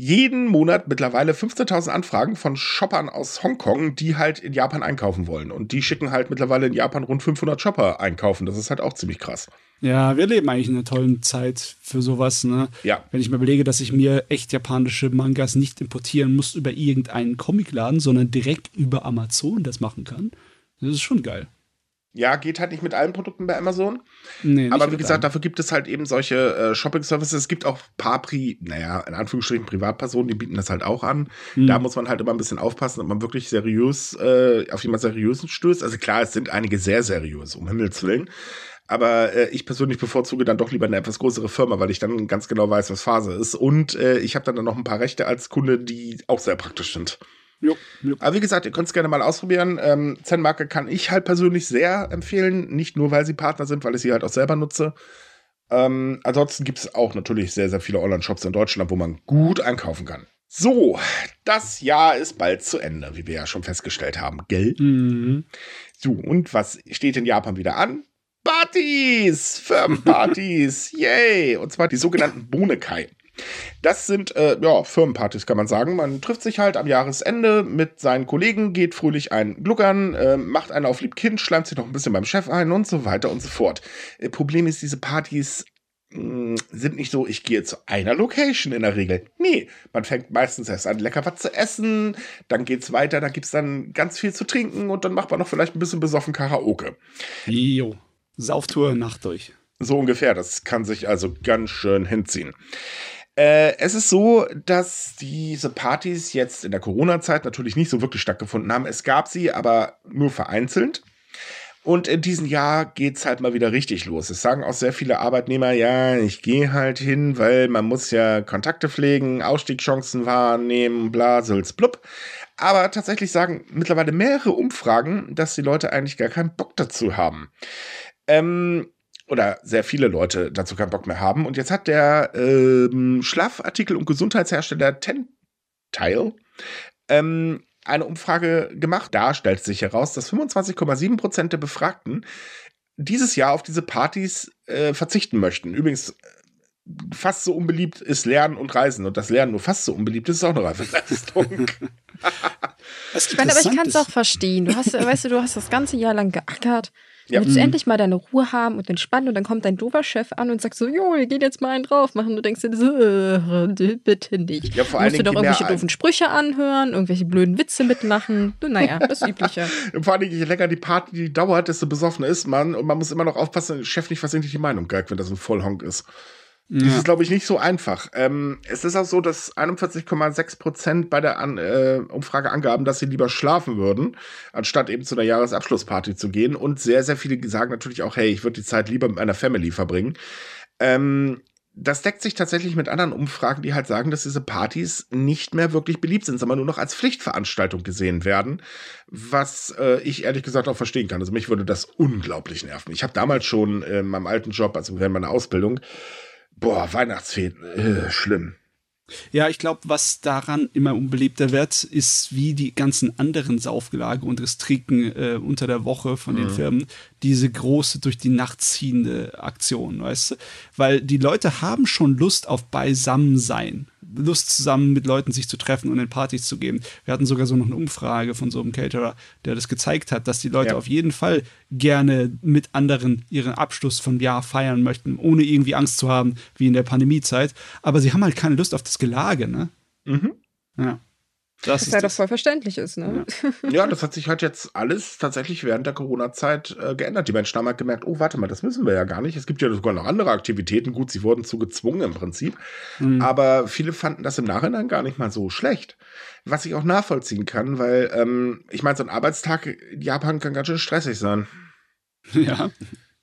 jeden Monat mittlerweile 15.000 Anfragen von Shoppern aus Hongkong, die halt in Japan einkaufen wollen. Und die schicken halt mittlerweile in Japan rund 500 Shopper einkaufen. Das ist halt auch ziemlich krass. Ja, wir leben eigentlich in einer tollen Zeit für sowas, ne? Ja. Wenn ich mir überlege, dass ich mir echt japanische Mangas nicht importieren muss über irgendeinen Comicladen, sondern direkt über Amazon das machen kann. Das ist schon geil. Ja, geht halt nicht mit allen Produkten bei Amazon. Nee, Aber wie gesagt, einem. dafür gibt es halt eben solche äh, Shopping-Services. Es gibt auch paar, Pri naja, in Anführungsstrichen Privatpersonen, die bieten das halt auch an. Hm. Da muss man halt immer ein bisschen aufpassen, ob man wirklich seriös, äh, auf jemand Seriösen stößt. Also klar, es sind einige sehr seriös, um Himmels Willen. Aber äh, ich persönlich bevorzuge dann doch lieber eine etwas größere Firma, weil ich dann ganz genau weiß, was Phase ist. Und äh, ich habe dann noch ein paar Rechte als Kunde, die auch sehr praktisch sind. Jo, jo. Aber wie gesagt, ihr könnt es gerne mal ausprobieren. Ähm, Zen-Marke kann ich halt persönlich sehr empfehlen. Nicht nur, weil sie Partner sind, weil ich sie halt auch selber nutze. Ähm, ansonsten gibt es auch natürlich sehr, sehr viele Online-Shops in Deutschland, wo man gut einkaufen kann. So, das Jahr ist bald zu Ende, wie wir ja schon festgestellt haben, gell? Mhm. So, und was steht in Japan wieder an? Partys! Firmenpartys! Yay! Und zwar die sogenannten Bonekai. Das sind äh, ja, Firmenpartys, kann man sagen. Man trifft sich halt am Jahresende mit seinen Kollegen, geht fröhlich ein Gluckern, äh, macht einen auf Liebkind, schleimt sich noch ein bisschen beim Chef ein und so weiter und so fort. Äh, Problem ist, diese Partys mh, sind nicht so, ich gehe zu einer Location in der Regel. Nee, man fängt meistens erst an, lecker was zu essen, dann geht's weiter, da gibt's dann ganz viel zu trinken und dann macht man noch vielleicht ein bisschen besoffen Karaoke. Jo. Sauftour Nacht durch. So ungefähr. Das kann sich also ganz schön hinziehen. Äh, es ist so, dass diese Partys jetzt in der Corona-Zeit natürlich nicht so wirklich stattgefunden haben. Es gab sie, aber nur vereinzelt. Und in diesem Jahr geht's halt mal wieder richtig los. Es sagen auch sehr viele Arbeitnehmer, ja, ich gehe halt hin, weil man muss ja Kontakte pflegen, Ausstiegschancen wahrnehmen, bla, sülz, blub. Aber tatsächlich sagen mittlerweile mehrere Umfragen, dass die Leute eigentlich gar keinen Bock dazu haben. Ähm, oder sehr viele Leute dazu keinen Bock mehr haben. Und jetzt hat der ähm, Schlafartikel- und Gesundheitshersteller Tentile ähm, eine Umfrage gemacht. Da stellt sich heraus, dass 25,7 Prozent der Befragten dieses Jahr auf diese Partys äh, verzichten möchten. Übrigens, äh, fast so unbeliebt ist Lernen und Reisen. Und das Lernen nur fast so unbeliebt ist, ist auch eine reife Leistung. Was Ich meine, aber ich kann es auch verstehen. Du hast, weißt du, du hast das ganze Jahr lang geackert. Ja. Willst du Mhm. endlich mal deine Ruhe haben und entspannen und dann kommt dein doofer Chef an und sagt so, jo, wir gehen jetzt mal einen drauf machen. Du denkst dir so, äh, bitte nicht. Ja, vor Du allen musst du Dingen, doch irgendwelche doofen Sprüche anhören, irgendwelche blöden Witze mitmachen. Du, naja, das Übliche. Vor allem, je länger die Party die dauert, desto besoffener ist man. Und man muss immer noch aufpassen, dass der Chef nicht versehentlich die Meinung geigt, wenn das ein Vollhonk ist. Ja. Das ist, glaube ich, nicht so einfach. Ähm, es ist auch so, dass 41,6 Prozent bei der An äh, Umfrage angaben, dass sie lieber schlafen würden, anstatt eben zu einer Jahresabschlussparty zu gehen. Und sehr, sehr viele sagen natürlich auch, hey, ich würde die Zeit lieber mit meiner Family verbringen. Ähm, das deckt sich tatsächlich mit anderen Umfragen, die halt sagen, dass diese Partys nicht mehr wirklich beliebt sind, sondern nur noch als Pflichtveranstaltung gesehen werden, was äh, ich ehrlich gesagt auch verstehen kann. Also mich würde das unglaublich nerven. Ich habe damals schon äh, in meinem alten Job, also während meiner Ausbildung, boah, Weihnachtsfeen, äh, schlimm. Ja, ich glaube, was daran immer unbeliebter wird, ist, wie die ganzen anderen Saufgelage und Restriken äh, unter der Woche von den mhm. Firmen diese große durch die Nacht ziehende Aktion, weißt du? Weil die Leute haben schon Lust auf Beisammensein. Lust zusammen mit Leuten sich zu treffen und in Partys zu geben. Wir hatten sogar so noch eine Umfrage von so einem Caterer, der das gezeigt hat, dass die Leute ja. auf jeden Fall gerne mit anderen ihren Abschluss vom Jahr feiern möchten, ohne irgendwie Angst zu haben, wie in der Pandemiezeit. Aber sie haben halt keine Lust auf das Gelage, ne? Mhm. Ja. Das Was ja doch voll verständlich ist, ne? Ja. ja. das hat sich halt jetzt alles tatsächlich während der Corona-Zeit äh, geändert. Die Menschen haben halt gemerkt, oh, warte mal, das müssen wir ja gar nicht. Es gibt ja sogar noch andere Aktivitäten. Gut, sie wurden zu gezwungen im Prinzip. Mhm. Aber viele fanden das im Nachhinein gar nicht mal so schlecht. Was ich auch nachvollziehen kann, weil ähm, ich meine, so ein Arbeitstag in Japan kann ganz schön stressig sein. Ja.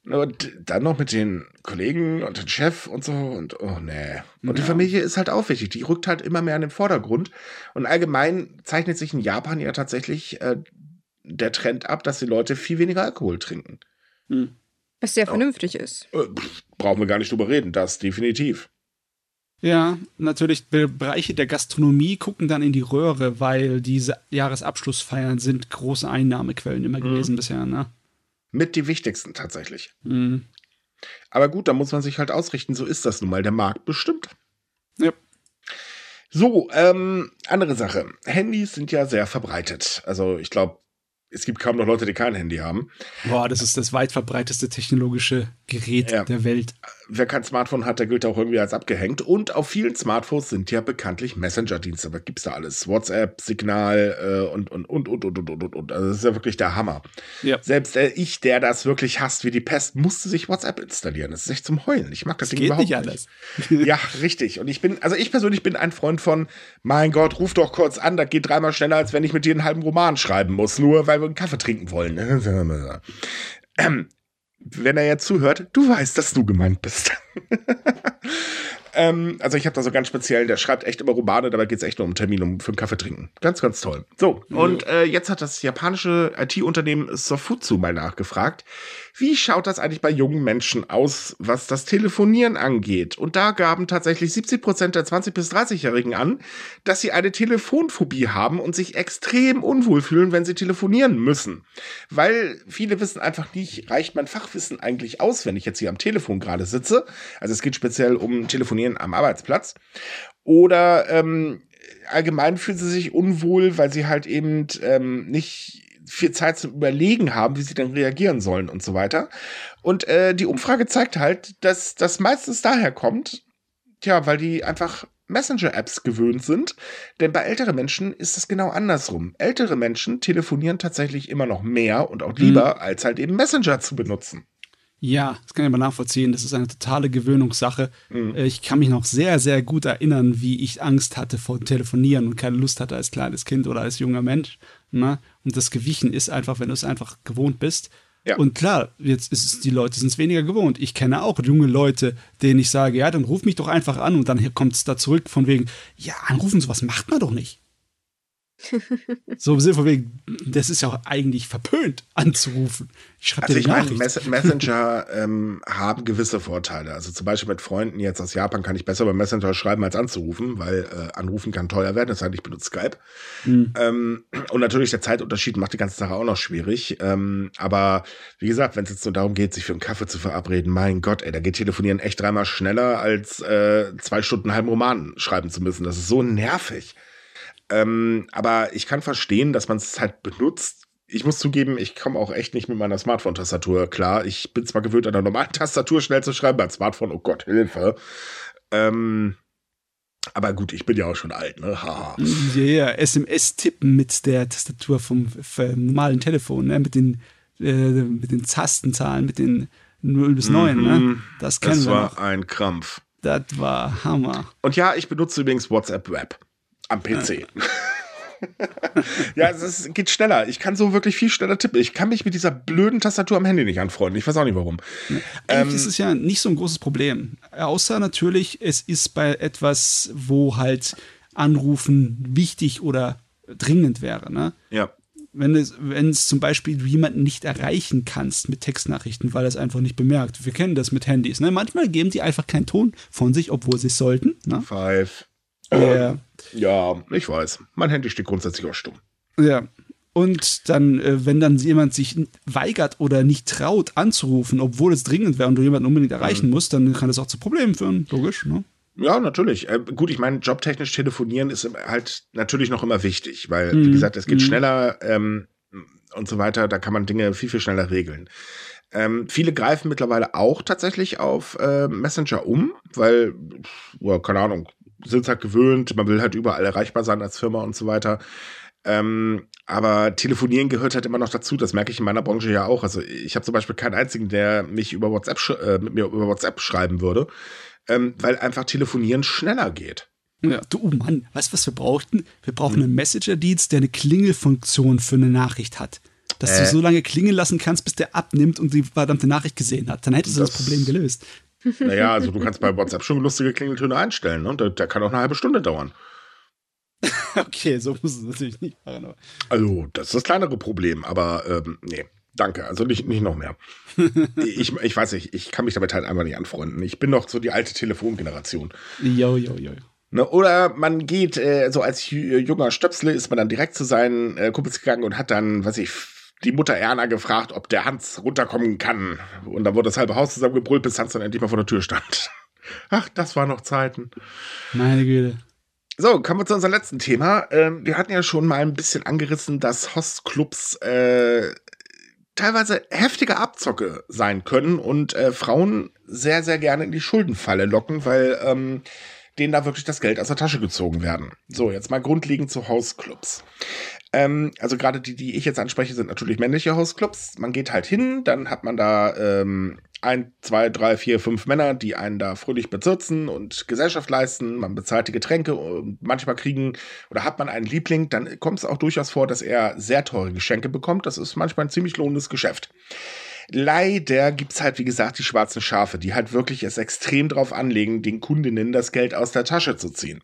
Und dann noch mit den Kollegen und dem Chef und so und oh nee. Und ja. die Familie ist halt auch wichtig. Die rückt halt immer mehr in den Vordergrund. Und allgemein zeichnet sich in Japan ja tatsächlich äh, der Trend ab, dass die Leute viel weniger Alkohol trinken. Hm. Was sehr vernünftig ist. Äh, brauchen wir gar nicht drüber reden, das definitiv. Ja, natürlich, Bereiche der Gastronomie gucken dann in die Röhre, weil diese Jahresabschlussfeiern sind große Einnahmequellen immer mhm. gewesen mhm. bisher, ne? Mit die wichtigsten tatsächlich. Mhm. Aber gut, da muss man sich halt ausrichten. So ist das nun mal. Der Markt bestimmt. Ja. So, ähm, andere Sache. Handys sind ja sehr verbreitet. Also ich glaube, es gibt kaum noch Leute, die kein Handy haben. Boah, das ist das weit verbreiteste technologische Gerät ja. der Welt. Wer kein Smartphone hat, der gilt auch irgendwie als abgehängt. Und auf vielen Smartphones sind ja bekanntlich Messenger-Dienste. Was gibt's da alles? WhatsApp, Signal äh, und, und, und, und, und, und, und, und. Also das ist ja wirklich der Hammer. Ja. Selbst äh, ich, der das wirklich hasst wie die Pest, musste sich WhatsApp installieren. Das ist echt zum Heulen. Ich mag das, das Ding überhaupt nicht. Alles. Nicht. ja, richtig. Und ich bin, also ich persönlich bin ein Freund von, mein Gott, ruf doch kurz an, das geht dreimal schneller, als wenn ich mit dir einen halben Roman schreiben muss, nur weil wir einen Kaffee trinken wollen. ähm, wenn er jetzt zuhört, du weißt, dass du gemeint bist. Ähm, also ich habe da so ganz speziell, der schreibt echt immer Romane, dabei geht es echt nur um Termin, um für einen Kaffee trinken. Ganz, ganz toll. So, und äh, jetzt hat das japanische IT-Unternehmen Sofutsu mal nachgefragt, wie schaut das eigentlich bei jungen Menschen aus, was das Telefonieren angeht? Und da gaben tatsächlich 70 Prozent der 20- bis 30-Jährigen an, dass sie eine Telefonphobie haben und sich extrem unwohl fühlen, wenn sie telefonieren müssen. Weil viele wissen einfach nicht, reicht mein Fachwissen eigentlich aus, wenn ich jetzt hier am Telefon gerade sitze? Also es geht speziell um Telefonieren am Arbeitsplatz. Oder ähm, allgemein fühlen sie sich unwohl, weil sie halt eben ähm, nicht viel Zeit zum Überlegen haben, wie sie denn reagieren sollen und so weiter. Und äh, die Umfrage zeigt halt, dass das meistens daher kommt, tja, weil die einfach Messenger-Apps gewöhnt sind. Denn bei älteren Menschen ist es genau andersrum. Ältere Menschen telefonieren tatsächlich immer noch mehr und auch lieber, mhm. als halt eben Messenger zu benutzen. Ja, das kann ich aber nachvollziehen. Das ist eine totale Gewöhnungssache. Mhm. Äh, ich kann mich noch sehr, sehr gut erinnern, wie ich Angst hatte vor Telefonieren und keine Lust hatte als kleines Kind oder als junger Mensch. Ne? Und das Gewichen ist einfach, wenn du es einfach gewohnt bist. Ja. Und klar, jetzt ist es, die Leute sind es weniger gewohnt. Ich kenne auch junge Leute, denen ich sage, ja, dann ruf mich doch einfach an und dann kommt es da zurück von wegen, ja, anrufen, sowas macht man doch nicht. so im Sinne von wegen, das ist ja auch eigentlich verpönt anzurufen. Ich also ich meine, Mess Messenger ähm, haben gewisse Vorteile. Also zum Beispiel mit Freunden jetzt aus Japan kann ich besser bei Messenger schreiben als anzurufen, weil äh, anrufen kann teuer werden. Das heißt, ich benutze Skype. Mhm. Ähm, und natürlich der Zeitunterschied macht die ganze Sache auch noch schwierig. Ähm, aber wie gesagt, wenn es jetzt nur darum geht, sich für einen Kaffee zu verabreden, mein Gott, ey, da geht Telefonieren echt dreimal schneller als äh, zwei Stunden einen halben Roman schreiben zu müssen. Das ist so nervig. Ähm, aber ich kann verstehen, dass man es halt benutzt. Ich muss zugeben, ich komme auch echt nicht mit meiner Smartphone-Tastatur klar. Ich bin zwar gewöhnt, an der normalen Tastatur schnell zu schreiben, beim Smartphone, oh Gott, Hilfe. Ähm, aber gut, ich bin ja auch schon alt, ne? Haha. Ja, ja, SMS-Tippen mit der Tastatur vom, vom normalen Telefon, ne? Mit den, äh, mit den Tastenzahlen, mit den 0 bis 9, ne? mhm. ne? Das kennen das wir. Das war noch. ein Krampf. Das war Hammer. Und ja, ich benutze übrigens WhatsApp Web am PC. ja, es ist, geht schneller. Ich kann so wirklich viel schneller tippen. Ich kann mich mit dieser blöden Tastatur am Handy nicht anfreunden. Ich weiß auch nicht warum. Eigentlich ähm, ist es ja nicht so ein großes Problem. Außer natürlich, es ist bei etwas, wo halt Anrufen wichtig oder dringend wäre. Ne? Ja. Wenn es, wenn es zum Beispiel du jemanden nicht erreichen kannst mit Textnachrichten, weil er es einfach nicht bemerkt. Wir kennen das mit Handys. Ne? Manchmal geben die einfach keinen Ton von sich, obwohl sie es sollten. Ne? Five. Yeah. Ja, ich weiß. Mein Handy steht grundsätzlich auch stumm. Ja. Und dann, äh, wenn dann jemand sich weigert oder nicht traut anzurufen, obwohl es dringend wäre und du jemanden unbedingt erreichen mhm. musst, dann kann das auch zu Problemen führen, logisch. Ne? Ja, natürlich. Äh, gut, ich meine, jobtechnisch telefonieren ist halt natürlich noch immer wichtig, weil, mhm. wie gesagt, es geht mhm. schneller ähm, und so weiter. Da kann man Dinge viel, viel schneller regeln. Ähm, viele greifen mittlerweile auch tatsächlich auf äh, Messenger um, weil, ja, keine Ahnung, sind halt gewöhnt, man will halt überall erreichbar sein als Firma und so weiter. Ähm, aber telefonieren gehört halt immer noch dazu. Das merke ich in meiner Branche ja auch. Also ich habe zum Beispiel keinen einzigen, der mich über WhatsApp äh, mit mir über WhatsApp schreiben würde, ähm, weil einfach telefonieren schneller geht. Ja, du oh Mann, weißt du, was wir brauchten? Wir brauchen hm. einen Messenger-Dienst, der eine Klingelfunktion für eine Nachricht hat. Dass äh. du so lange klingeln lassen kannst, bis der abnimmt und die verdammte Nachricht gesehen hat. Dann hättest du das, das Problem gelöst. Naja, also du kannst bei WhatsApp schon lustige Klingeltöne einstellen ne? und der, der kann auch eine halbe Stunde dauern. okay, so muss es natürlich nicht machen. Also, das ist das kleinere Problem, aber ähm, nee, danke. Also nicht, nicht noch mehr. ich, ich weiß nicht, ich kann mich damit halt einfach nicht anfreunden. Ich bin noch so die alte Telefongeneration. Jo, jo, jo. Ne, oder man geht, äh, so als junger Stöpsle, ist man dann direkt zu seinen äh, Kumpels gegangen und hat dann, was ich, die Mutter Erna gefragt, ob der Hans runterkommen kann. Und dann wurde das halbe Haus zusammengebrüllt, bis Hans dann endlich mal vor der Tür stand. Ach, das waren noch Zeiten. Meine Güte. So, kommen wir zu unserem letzten Thema. Ähm, wir hatten ja schon mal ein bisschen angerissen, dass Hostclubs äh, teilweise heftige Abzocke sein können und äh, Frauen sehr, sehr gerne in die Schuldenfalle locken, weil ähm, denen da wirklich das Geld aus der Tasche gezogen werden. So, jetzt mal grundlegend zu Hausclubs. Ähm, also gerade die, die ich jetzt anspreche, sind natürlich männliche Hausclubs. Man geht halt hin, dann hat man da ähm, ein, zwei, drei, vier, fünf Männer, die einen da fröhlich bezirzen und Gesellschaft leisten. Man bezahlt die Getränke und manchmal kriegen oder hat man einen Liebling, dann kommt es auch durchaus vor, dass er sehr teure Geschenke bekommt. Das ist manchmal ein ziemlich lohnendes Geschäft. Leider gibt's halt, wie gesagt, die schwarzen Schafe, die halt wirklich es extrem drauf anlegen, den Kundinnen das Geld aus der Tasche zu ziehen.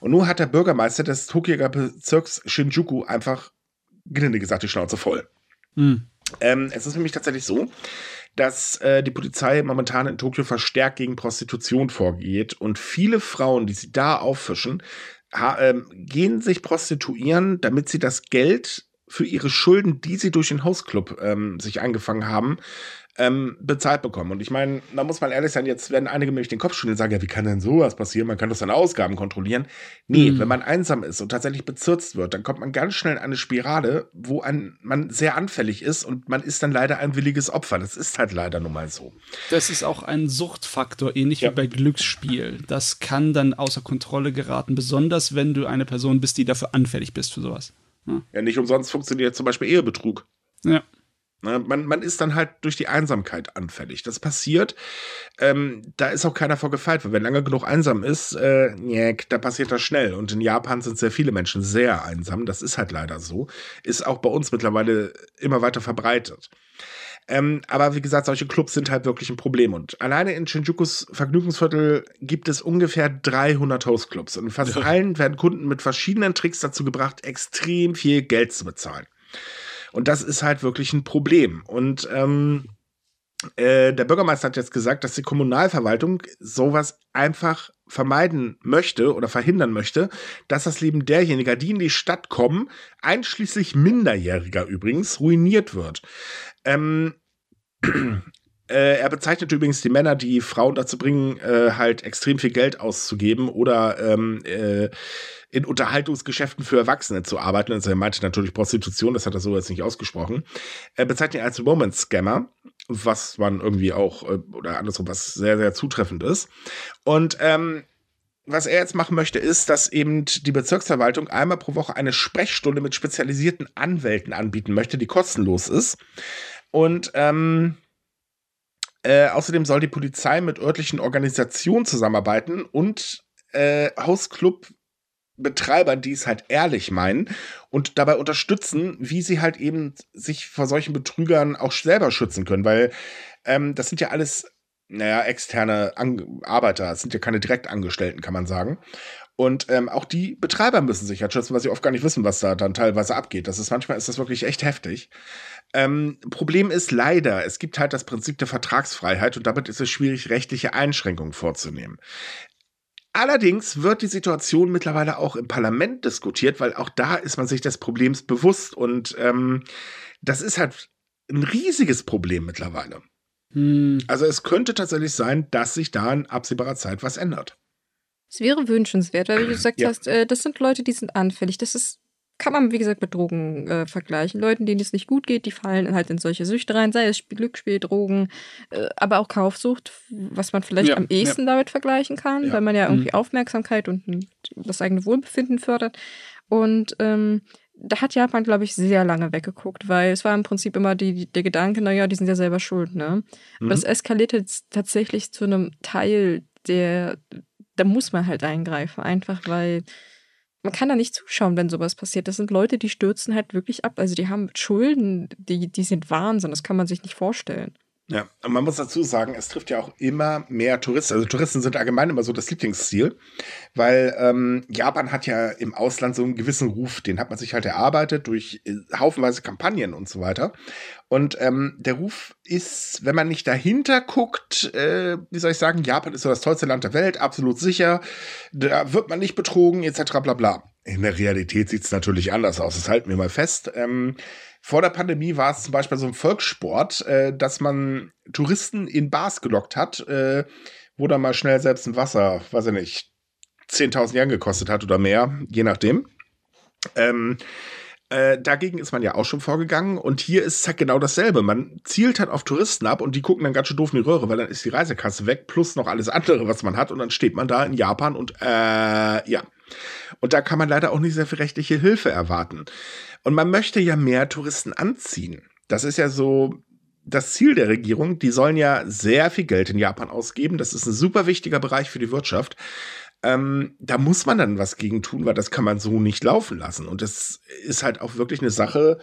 Und nun hat der Bürgermeister des Tokioer Bezirks Shinjuku einfach, gelinde gesagt, die Schnauze voll. Mhm. Ähm, es ist nämlich tatsächlich so, dass äh, die Polizei momentan in Tokio verstärkt gegen Prostitution vorgeht und viele Frauen, die sie da auffischen, ähm, gehen sich prostituieren, damit sie das Geld für ihre Schulden, die sie durch den Hausclub ähm, sich angefangen haben, ähm, bezahlt bekommen. Und ich meine, da muss man ehrlich sein, jetzt werden einige nämlich den Kopf schütteln und sagen, ja, wie kann denn sowas passieren? Man kann doch seine Ausgaben kontrollieren. Nee, mhm. wenn man einsam ist und tatsächlich bezirzt wird, dann kommt man ganz schnell in eine Spirale, wo ein, man sehr anfällig ist und man ist dann leider ein williges Opfer. Das ist halt leider nun mal so. Das ist auch ein Suchtfaktor, ähnlich ja. wie bei Glücksspiel. Das kann dann außer Kontrolle geraten, besonders wenn du eine Person bist, die dafür anfällig bist für sowas. Ja, ja nicht umsonst funktioniert zum Beispiel Ehebetrug. Ja. Ne, man, man ist dann halt durch die Einsamkeit anfällig. Das passiert. Ähm, da ist auch keiner vorgefeilt, weil wenn lange genug einsam ist, äh, da passiert das schnell. Und in Japan sind sehr viele Menschen sehr einsam. Das ist halt leider so. Ist auch bei uns mittlerweile immer weiter verbreitet. Ähm, aber wie gesagt, solche Clubs sind halt wirklich ein Problem. Und alleine in Shinjukus Vergnügungsviertel gibt es ungefähr 300 Hostclubs. Und fast ja. allen werden Kunden mit verschiedenen Tricks dazu gebracht, extrem viel Geld zu bezahlen. Und das ist halt wirklich ein Problem. Und ähm, äh, der Bürgermeister hat jetzt gesagt, dass die Kommunalverwaltung sowas einfach vermeiden möchte oder verhindern möchte, dass das Leben derjenigen, die in die Stadt kommen, einschließlich Minderjähriger übrigens, ruiniert wird. Ähm, äh, er bezeichnet übrigens die Männer, die Frauen dazu bringen, äh, halt extrem viel Geld auszugeben oder ähm, äh, in Unterhaltungsgeschäften für Erwachsene zu arbeiten. Also er meinte natürlich Prostitution, das hat er so jetzt nicht ausgesprochen. Er bezeichnet ihn als Woman-Scammer, was man irgendwie auch, äh, oder andersrum, was sehr, sehr zutreffend ist. Und ähm, was er jetzt machen möchte, ist, dass eben die Bezirksverwaltung einmal pro Woche eine Sprechstunde mit spezialisierten Anwälten anbieten möchte, die kostenlos ist. Und ähm, Äh, außerdem soll die Polizei mit örtlichen Organisationen zusammenarbeiten und äh, Hausclub-Betreibern, die es halt ehrlich meinen und dabei unterstützen, wie sie halt eben sich vor solchen Betrügern auch selber schützen können, weil ähm, das sind ja alles, naja, externe An Arbeiter, das sind ja keine Direktangestellten, kann man sagen. Und ähm, auch die Betreiber müssen sich halt schützen, weil sie oft gar nicht wissen, was da dann teilweise abgeht. Das ist manchmal ist das wirklich echt heftig. Ähm, Problem ist leider, es gibt halt das Prinzip der Vertragsfreiheit und damit ist es schwierig, rechtliche Einschränkungen vorzunehmen. Allerdings wird die Situation mittlerweile auch im Parlament diskutiert, weil auch da ist man sich des Problems bewusst und ähm, das ist halt ein riesiges Problem mittlerweile. Hm. Also es könnte tatsächlich sein, dass sich da in absehbarer Zeit was ändert. Es wäre wünschenswert, weil wie du gesagt ja. hast, äh, das sind Leute, die sind anfällig. Das ist kann man, wie gesagt, mit Drogen äh, vergleichen. Leuten, denen es nicht gut geht, die fallen halt in solche Süchte rein, sei es Glücksspiel, Drogen, äh, aber auch Kaufsucht, was man vielleicht ja, am ehesten ja. damit vergleichen kann, ja. weil man ja irgendwie mhm. Aufmerksamkeit und das eigene Wohlbefinden fördert. Und ähm, da hat Japan, glaube ich, sehr lange weggeguckt, weil es war im Prinzip immer die, der Gedanke, naja, die sind ja selber schuld, ne? Mhm. Aber es eskaliert jetzt tatsächlich zu einem Teil, der, da muss man halt eingreifen, einfach weil man kann da nicht zuschauen, wenn sowas passiert. Das sind Leute, die stürzen halt wirklich ab. Also die haben Schulden, die, die sind Wahnsinn. Das kann man sich nicht vorstellen. Ja, und man muss dazu sagen, es trifft ja auch immer mehr Touristen. Also Touristen sind allgemein immer so das Lieblingsziel, weil ähm, Japan hat ja im Ausland so einen gewissen Ruf, den hat man sich halt erarbeitet durch äh, haufenweise Kampagnen und so weiter. Und ähm, der Ruf ist, wenn man nicht dahinter guckt, äh, wie soll ich sagen, Japan ist so das tollste Land der Welt, absolut sicher, da wird man nicht betrogen, etc. bla bla. In der Realität sieht es natürlich anders aus, das halten wir mal fest. Ähm, vor der Pandemie war es zum Beispiel so ein Volkssport, äh, dass man Touristen in Bars gelockt hat, äh, wo dann mal schnell selbst ein Wasser, weiß ich nicht, 10.000 Yen gekostet hat oder mehr, je nachdem. Ähm, äh, dagegen ist man ja auch schon vorgegangen und hier ist halt genau dasselbe. Man zielt halt auf Touristen ab und die gucken dann ganz schön doof in die Röhre, weil dann ist die Reisekasse weg plus noch alles andere, was man hat und dann steht man da in Japan und äh, ja. Und da kann man leider auch nicht sehr viel rechtliche Hilfe erwarten. Und man möchte ja mehr Touristen anziehen. Das ist ja so das Ziel der Regierung. Die sollen ja sehr viel Geld in Japan ausgeben. Das ist ein super wichtiger Bereich für die Wirtschaft. Ähm, da muss man dann was gegen tun, weil das kann man so nicht laufen lassen. Und das ist halt auch wirklich eine Sache,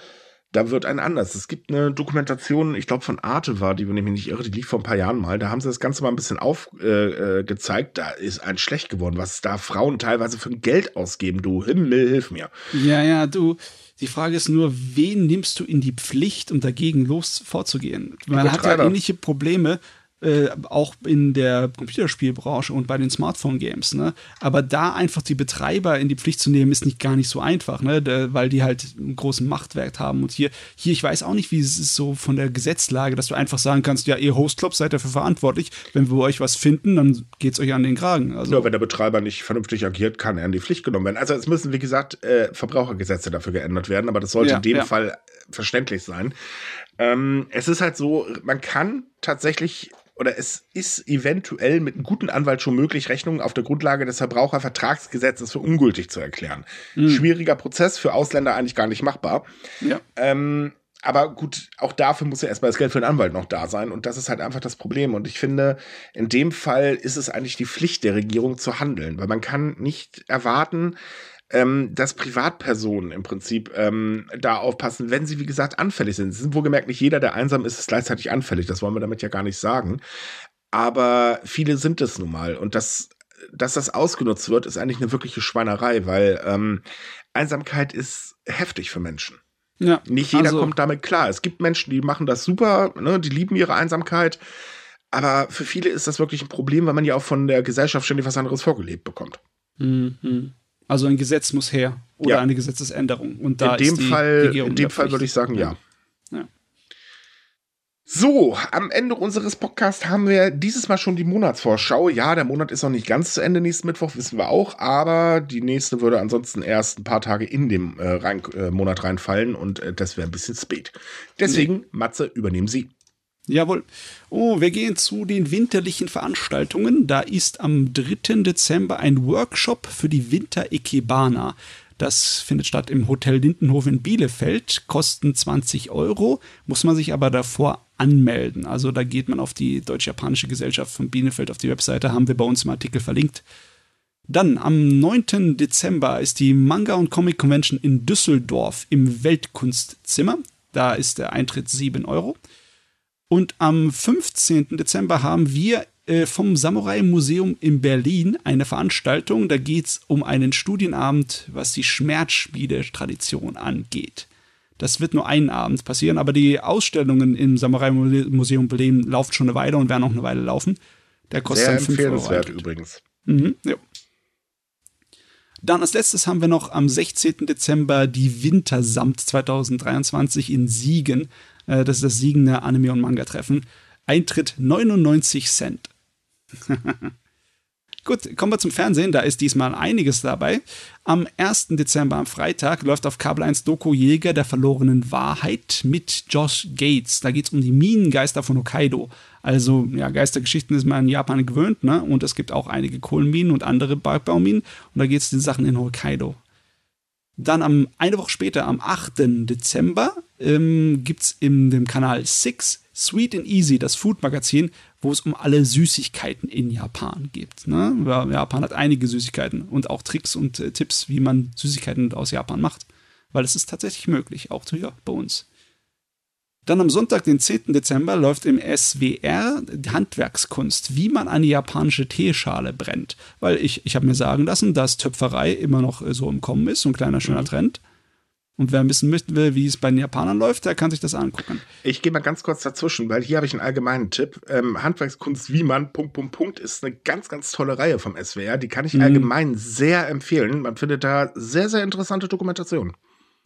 da wird ein anders. Es gibt eine Dokumentation, ich glaube von Arte war, die, wenn ich mich nicht irre, die lief vor ein paar Jahren mal. Da haben sie das Ganze mal ein bisschen aufgezeigt. Äh, äh da ist ein schlecht geworden, was da Frauen teilweise für Geld ausgeben. Du Himmel, hilf mir. Ja, ja, du. Die Frage ist nur, wen nimmst du in die Pflicht, um dagegen los vorzugehen? Man hat ja ähnliche Probleme äh, auch in der Computerspielbranche und bei den Smartphone-Games. Ne? Aber da einfach die Betreiber in die Pflicht zu nehmen, ist nicht gar nicht so einfach, ne? Da, weil die halt einen großen Machtwert haben. Und hier, hier, ich weiß auch nicht, wie es ist so von der Gesetzlage, dass du einfach sagen kannst, ja, ihr Hostclub seid dafür verantwortlich. Wenn wir euch was finden, dann geht es euch an den Kragen. Also, ja, wenn der Betreiber nicht vernünftig agiert, kann er in die Pflicht genommen werden. Also es müssen, wie gesagt, äh, Verbrauchergesetze dafür geändert werden, aber das sollte ja, in dem ja. Fall verständlich sein. Ähm, es ist halt so, man kann tatsächlich oder es ist eventuell mit einem guten Anwalt schon möglich, Rechnungen auf der Grundlage des Verbrauchervertragsgesetzes für ungültig zu erklären. Mhm. Schwieriger Prozess, für Ausländer eigentlich gar nicht machbar. Ja. Ähm, aber gut, auch dafür muss ja erstmal das Geld für den Anwalt noch da sein. Und das ist halt einfach das Problem. Und ich finde, in dem Fall ist es eigentlich die Pflicht der Regierung zu handeln, weil man kann nicht erwarten, ähm, dass Privatpersonen im Prinzip ähm, da aufpassen, wenn sie, wie gesagt, anfällig sind. Es sind wohlgemerkt nicht jeder, der einsam ist, ist gleichzeitig anfällig. Das wollen wir damit ja gar nicht sagen. Aber viele sind es nun mal. Und das, dass das ausgenutzt wird, ist eigentlich eine wirkliche Schweinerei, weil ähm, Einsamkeit ist heftig für Menschen. Ja, nicht jeder also, kommt damit klar. Es gibt Menschen, die machen das super, ne, die lieben ihre Einsamkeit. Aber für viele ist das wirklich ein Problem, weil man ja auch von der Gesellschaft ständig was anderes vorgelebt bekommt. Mhm. Also ein Gesetz muss her oder ja. eine Gesetzesänderung. Und da in dem Fall, in dem Fall würde ich sagen, ja. ja. So, am Ende unseres Podcasts haben wir dieses Mal schon die Monatsvorschau. Ja, der Monat ist noch nicht ganz zu Ende nächsten Mittwoch, wissen wir auch, aber die nächste würde ansonsten erst ein paar Tage in dem äh, rein, äh, Monat reinfallen und äh, das wäre ein bisschen spät. Deswegen, Matze, übernehmen Sie. Jawohl. Oh, wir gehen zu den winterlichen Veranstaltungen. Da ist am 3. Dezember ein Workshop für die Winter-Ikebana. Das findet statt im Hotel Lindenhof in Bielefeld, kosten 20 Euro, muss man sich aber davor anmelden. Also da geht man auf die Deutsch-Japanische Gesellschaft von Bielefeld auf die Webseite, haben wir bei uns im Artikel verlinkt. Dann am 9. Dezember ist die Manga und Comic Convention in Düsseldorf im Weltkunstzimmer. Da ist der Eintritt 7 Euro. Und am 15. Dezember haben wir äh, vom Samurai Museum in Berlin eine Veranstaltung. Da geht es um einen Studienabend, was die Schmerzspiele-Tradition angeht. Das wird nur einen Abend passieren, aber die Ausstellungen im Samurai Museum Berlin laufen schon eine Weile und werden auch eine Weile laufen. Der kostet Sehr 5 empfehlenswert Euro übrigens. Mhm, ja. Dann als letztes haben wir noch am 16. Dezember die Wintersamt 2023 in Siegen. Äh, das ist das Siegener Anime- und Manga-Treffen. Eintritt 99 Cent. Gut, kommen wir zum Fernsehen. Da ist diesmal einiges dabei. Am 1. Dezember, am Freitag, läuft auf Kabel 1 Doku Jäger der verlorenen Wahrheit mit Josh Gates. Da geht es um die Minengeister von Hokkaido. Also, ja, Geistergeschichten ist man in Japan gewöhnt, ne? Und es gibt auch einige Kohlenminen und andere Bergbauminen. Und da geht es den Sachen in Hokkaido. Dann am, eine Woche später, am 8. Dezember, ähm, gibt es in dem Kanal 6 Sweet and Easy, das Food-Magazin, wo es um alle Süßigkeiten in Japan geht. Ne? Japan hat einige Süßigkeiten und auch Tricks und äh, Tipps, wie man Süßigkeiten aus Japan macht. Weil es ist tatsächlich möglich, auch hier bei uns. Dann am Sonntag, den 10. Dezember, läuft im SWR Handwerkskunst, wie man eine japanische Teeschale brennt. Weil ich, ich habe mir sagen lassen, dass Töpferei immer noch äh, so im Kommen ist, so ein kleiner schöner mhm. Und wer wissen möchte, wie es bei den Japanern läuft, der kann sich das angucken. Ich gehe mal ganz kurz dazwischen, weil hier habe ich einen allgemeinen Tipp. Ähm, Handwerkskunst wie man, Punkt, Punkt, Punkt, ist eine ganz, ganz tolle Reihe vom SWR. Die kann ich mhm. allgemein sehr empfehlen. Man findet da sehr, sehr interessante Dokumentationen.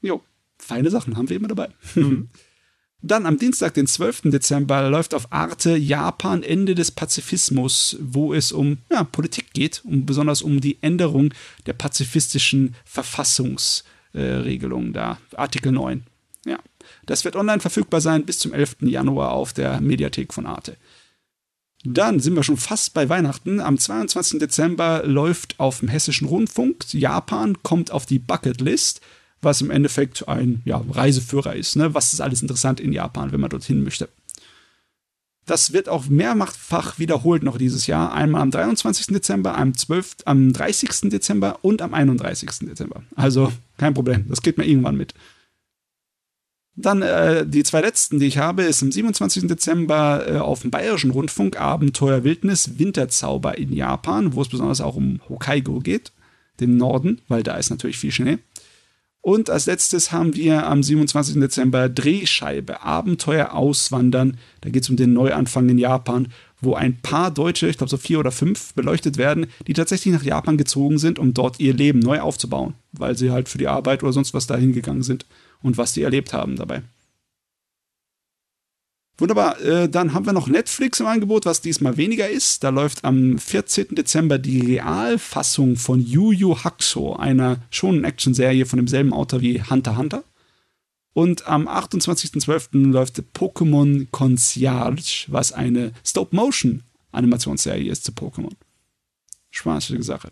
Jo, feine Sachen haben wir immer dabei. Mhm. Dann am Dienstag, den 12. Dezember, läuft auf Arte Japan Ende des Pazifismus, wo es um ja, Politik geht, um, besonders um die Änderung der pazifistischen Verfassungs- äh, Regelung da, Artikel 9. Ja, das wird online verfügbar sein bis zum 11. Januar auf der Mediathek von Arte. Dann sind wir schon fast bei Weihnachten. Am 22. Dezember läuft auf dem Hessischen Rundfunk Japan kommt auf die Bucketlist, was im Endeffekt ein ja, Reiseführer ist. Ne? Was ist alles interessant in Japan, wenn man dorthin möchte? Das wird auch mehrfach wiederholt noch dieses Jahr. Einmal am 23. Dezember, am, 12., am 30. Dezember und am 31. Dezember. Also kein Problem, das geht mir irgendwann mit. Dann äh, die zwei letzten, die ich habe, ist am 27. Dezember äh, auf dem Bayerischen Rundfunk Abenteuer Wildnis Winterzauber in Japan, wo es besonders auch um Hokkaido geht, den Norden, weil da ist natürlich viel Schnee. Und als letztes haben wir am 27. Dezember Drehscheibe, Abenteuer auswandern. Da geht es um den Neuanfang in Japan, wo ein paar Deutsche, ich glaube so vier oder fünf, beleuchtet werden, die tatsächlich nach Japan gezogen sind, um dort ihr Leben neu aufzubauen, weil sie halt für die Arbeit oder sonst was dahin gegangen sind und was sie erlebt haben dabei. Wunderbar, äh, dann haben wir noch Netflix im Angebot, was diesmal weniger ist. Da läuft am 14. Dezember die Realfassung von Yu Yu Hakusho, einer schonen Action-Serie von demselben Autor wie Hunter Hunter. Und am 28.12. läuft Pokémon Concierge, was eine Stop-Motion-Animationsserie ist zu Pokémon. Spaßige Sache.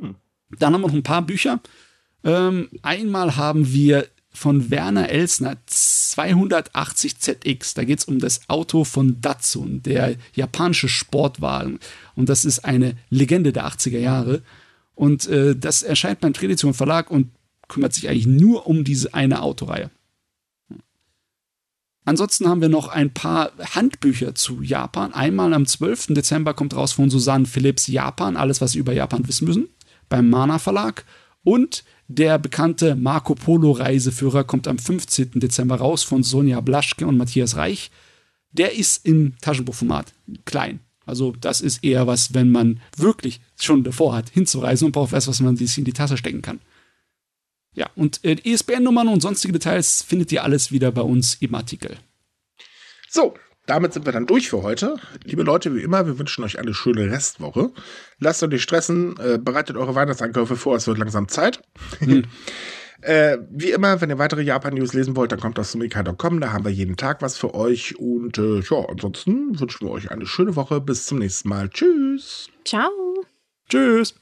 Hm. Dann haben wir noch ein paar Bücher. Ähm, einmal haben wir von Werner Elsner 280 ZX. Da geht es um das Auto von Datsun, der japanische Sportwagen. Und das ist eine Legende der 80er Jahre. Und äh, das erscheint beim Tradition Verlag und kümmert sich eigentlich nur um diese eine Autoreihe. Ansonsten haben wir noch ein paar Handbücher zu Japan. Einmal am 12. Dezember kommt raus von Susanne Philipps Japan, alles, was Sie über Japan wissen müssen, beim Mana Verlag. Und der bekannte Marco Polo Reiseführer kommt am 15. Dezember raus von Sonja Blaschke und Matthias Reich. Der ist im Taschenbuchformat klein. Also das ist eher was, wenn man wirklich schon davor hat, hinzureisen und braucht was, was man sich in die Tasse stecken kann. Ja, und äh, ISBN-Nummern und sonstige Details findet ihr alles wieder bei uns im Artikel. So, damit sind wir dann durch für heute. Liebe Leute, wie immer, wir wünschen euch eine schöne Restwoche. Lasst euch nicht stressen, äh, bereitet eure Weihnachtseinkäufe vor, es wird langsam Zeit. Hm. äh, wie immer, wenn ihr weitere Japan-News lesen wollt, dann kommt auf sumika.com, da haben wir jeden Tag was für euch. Und äh, ja, ansonsten wünschen wir euch eine schöne Woche. Bis zum nächsten Mal. Tschüss. Ciao. Tschüss.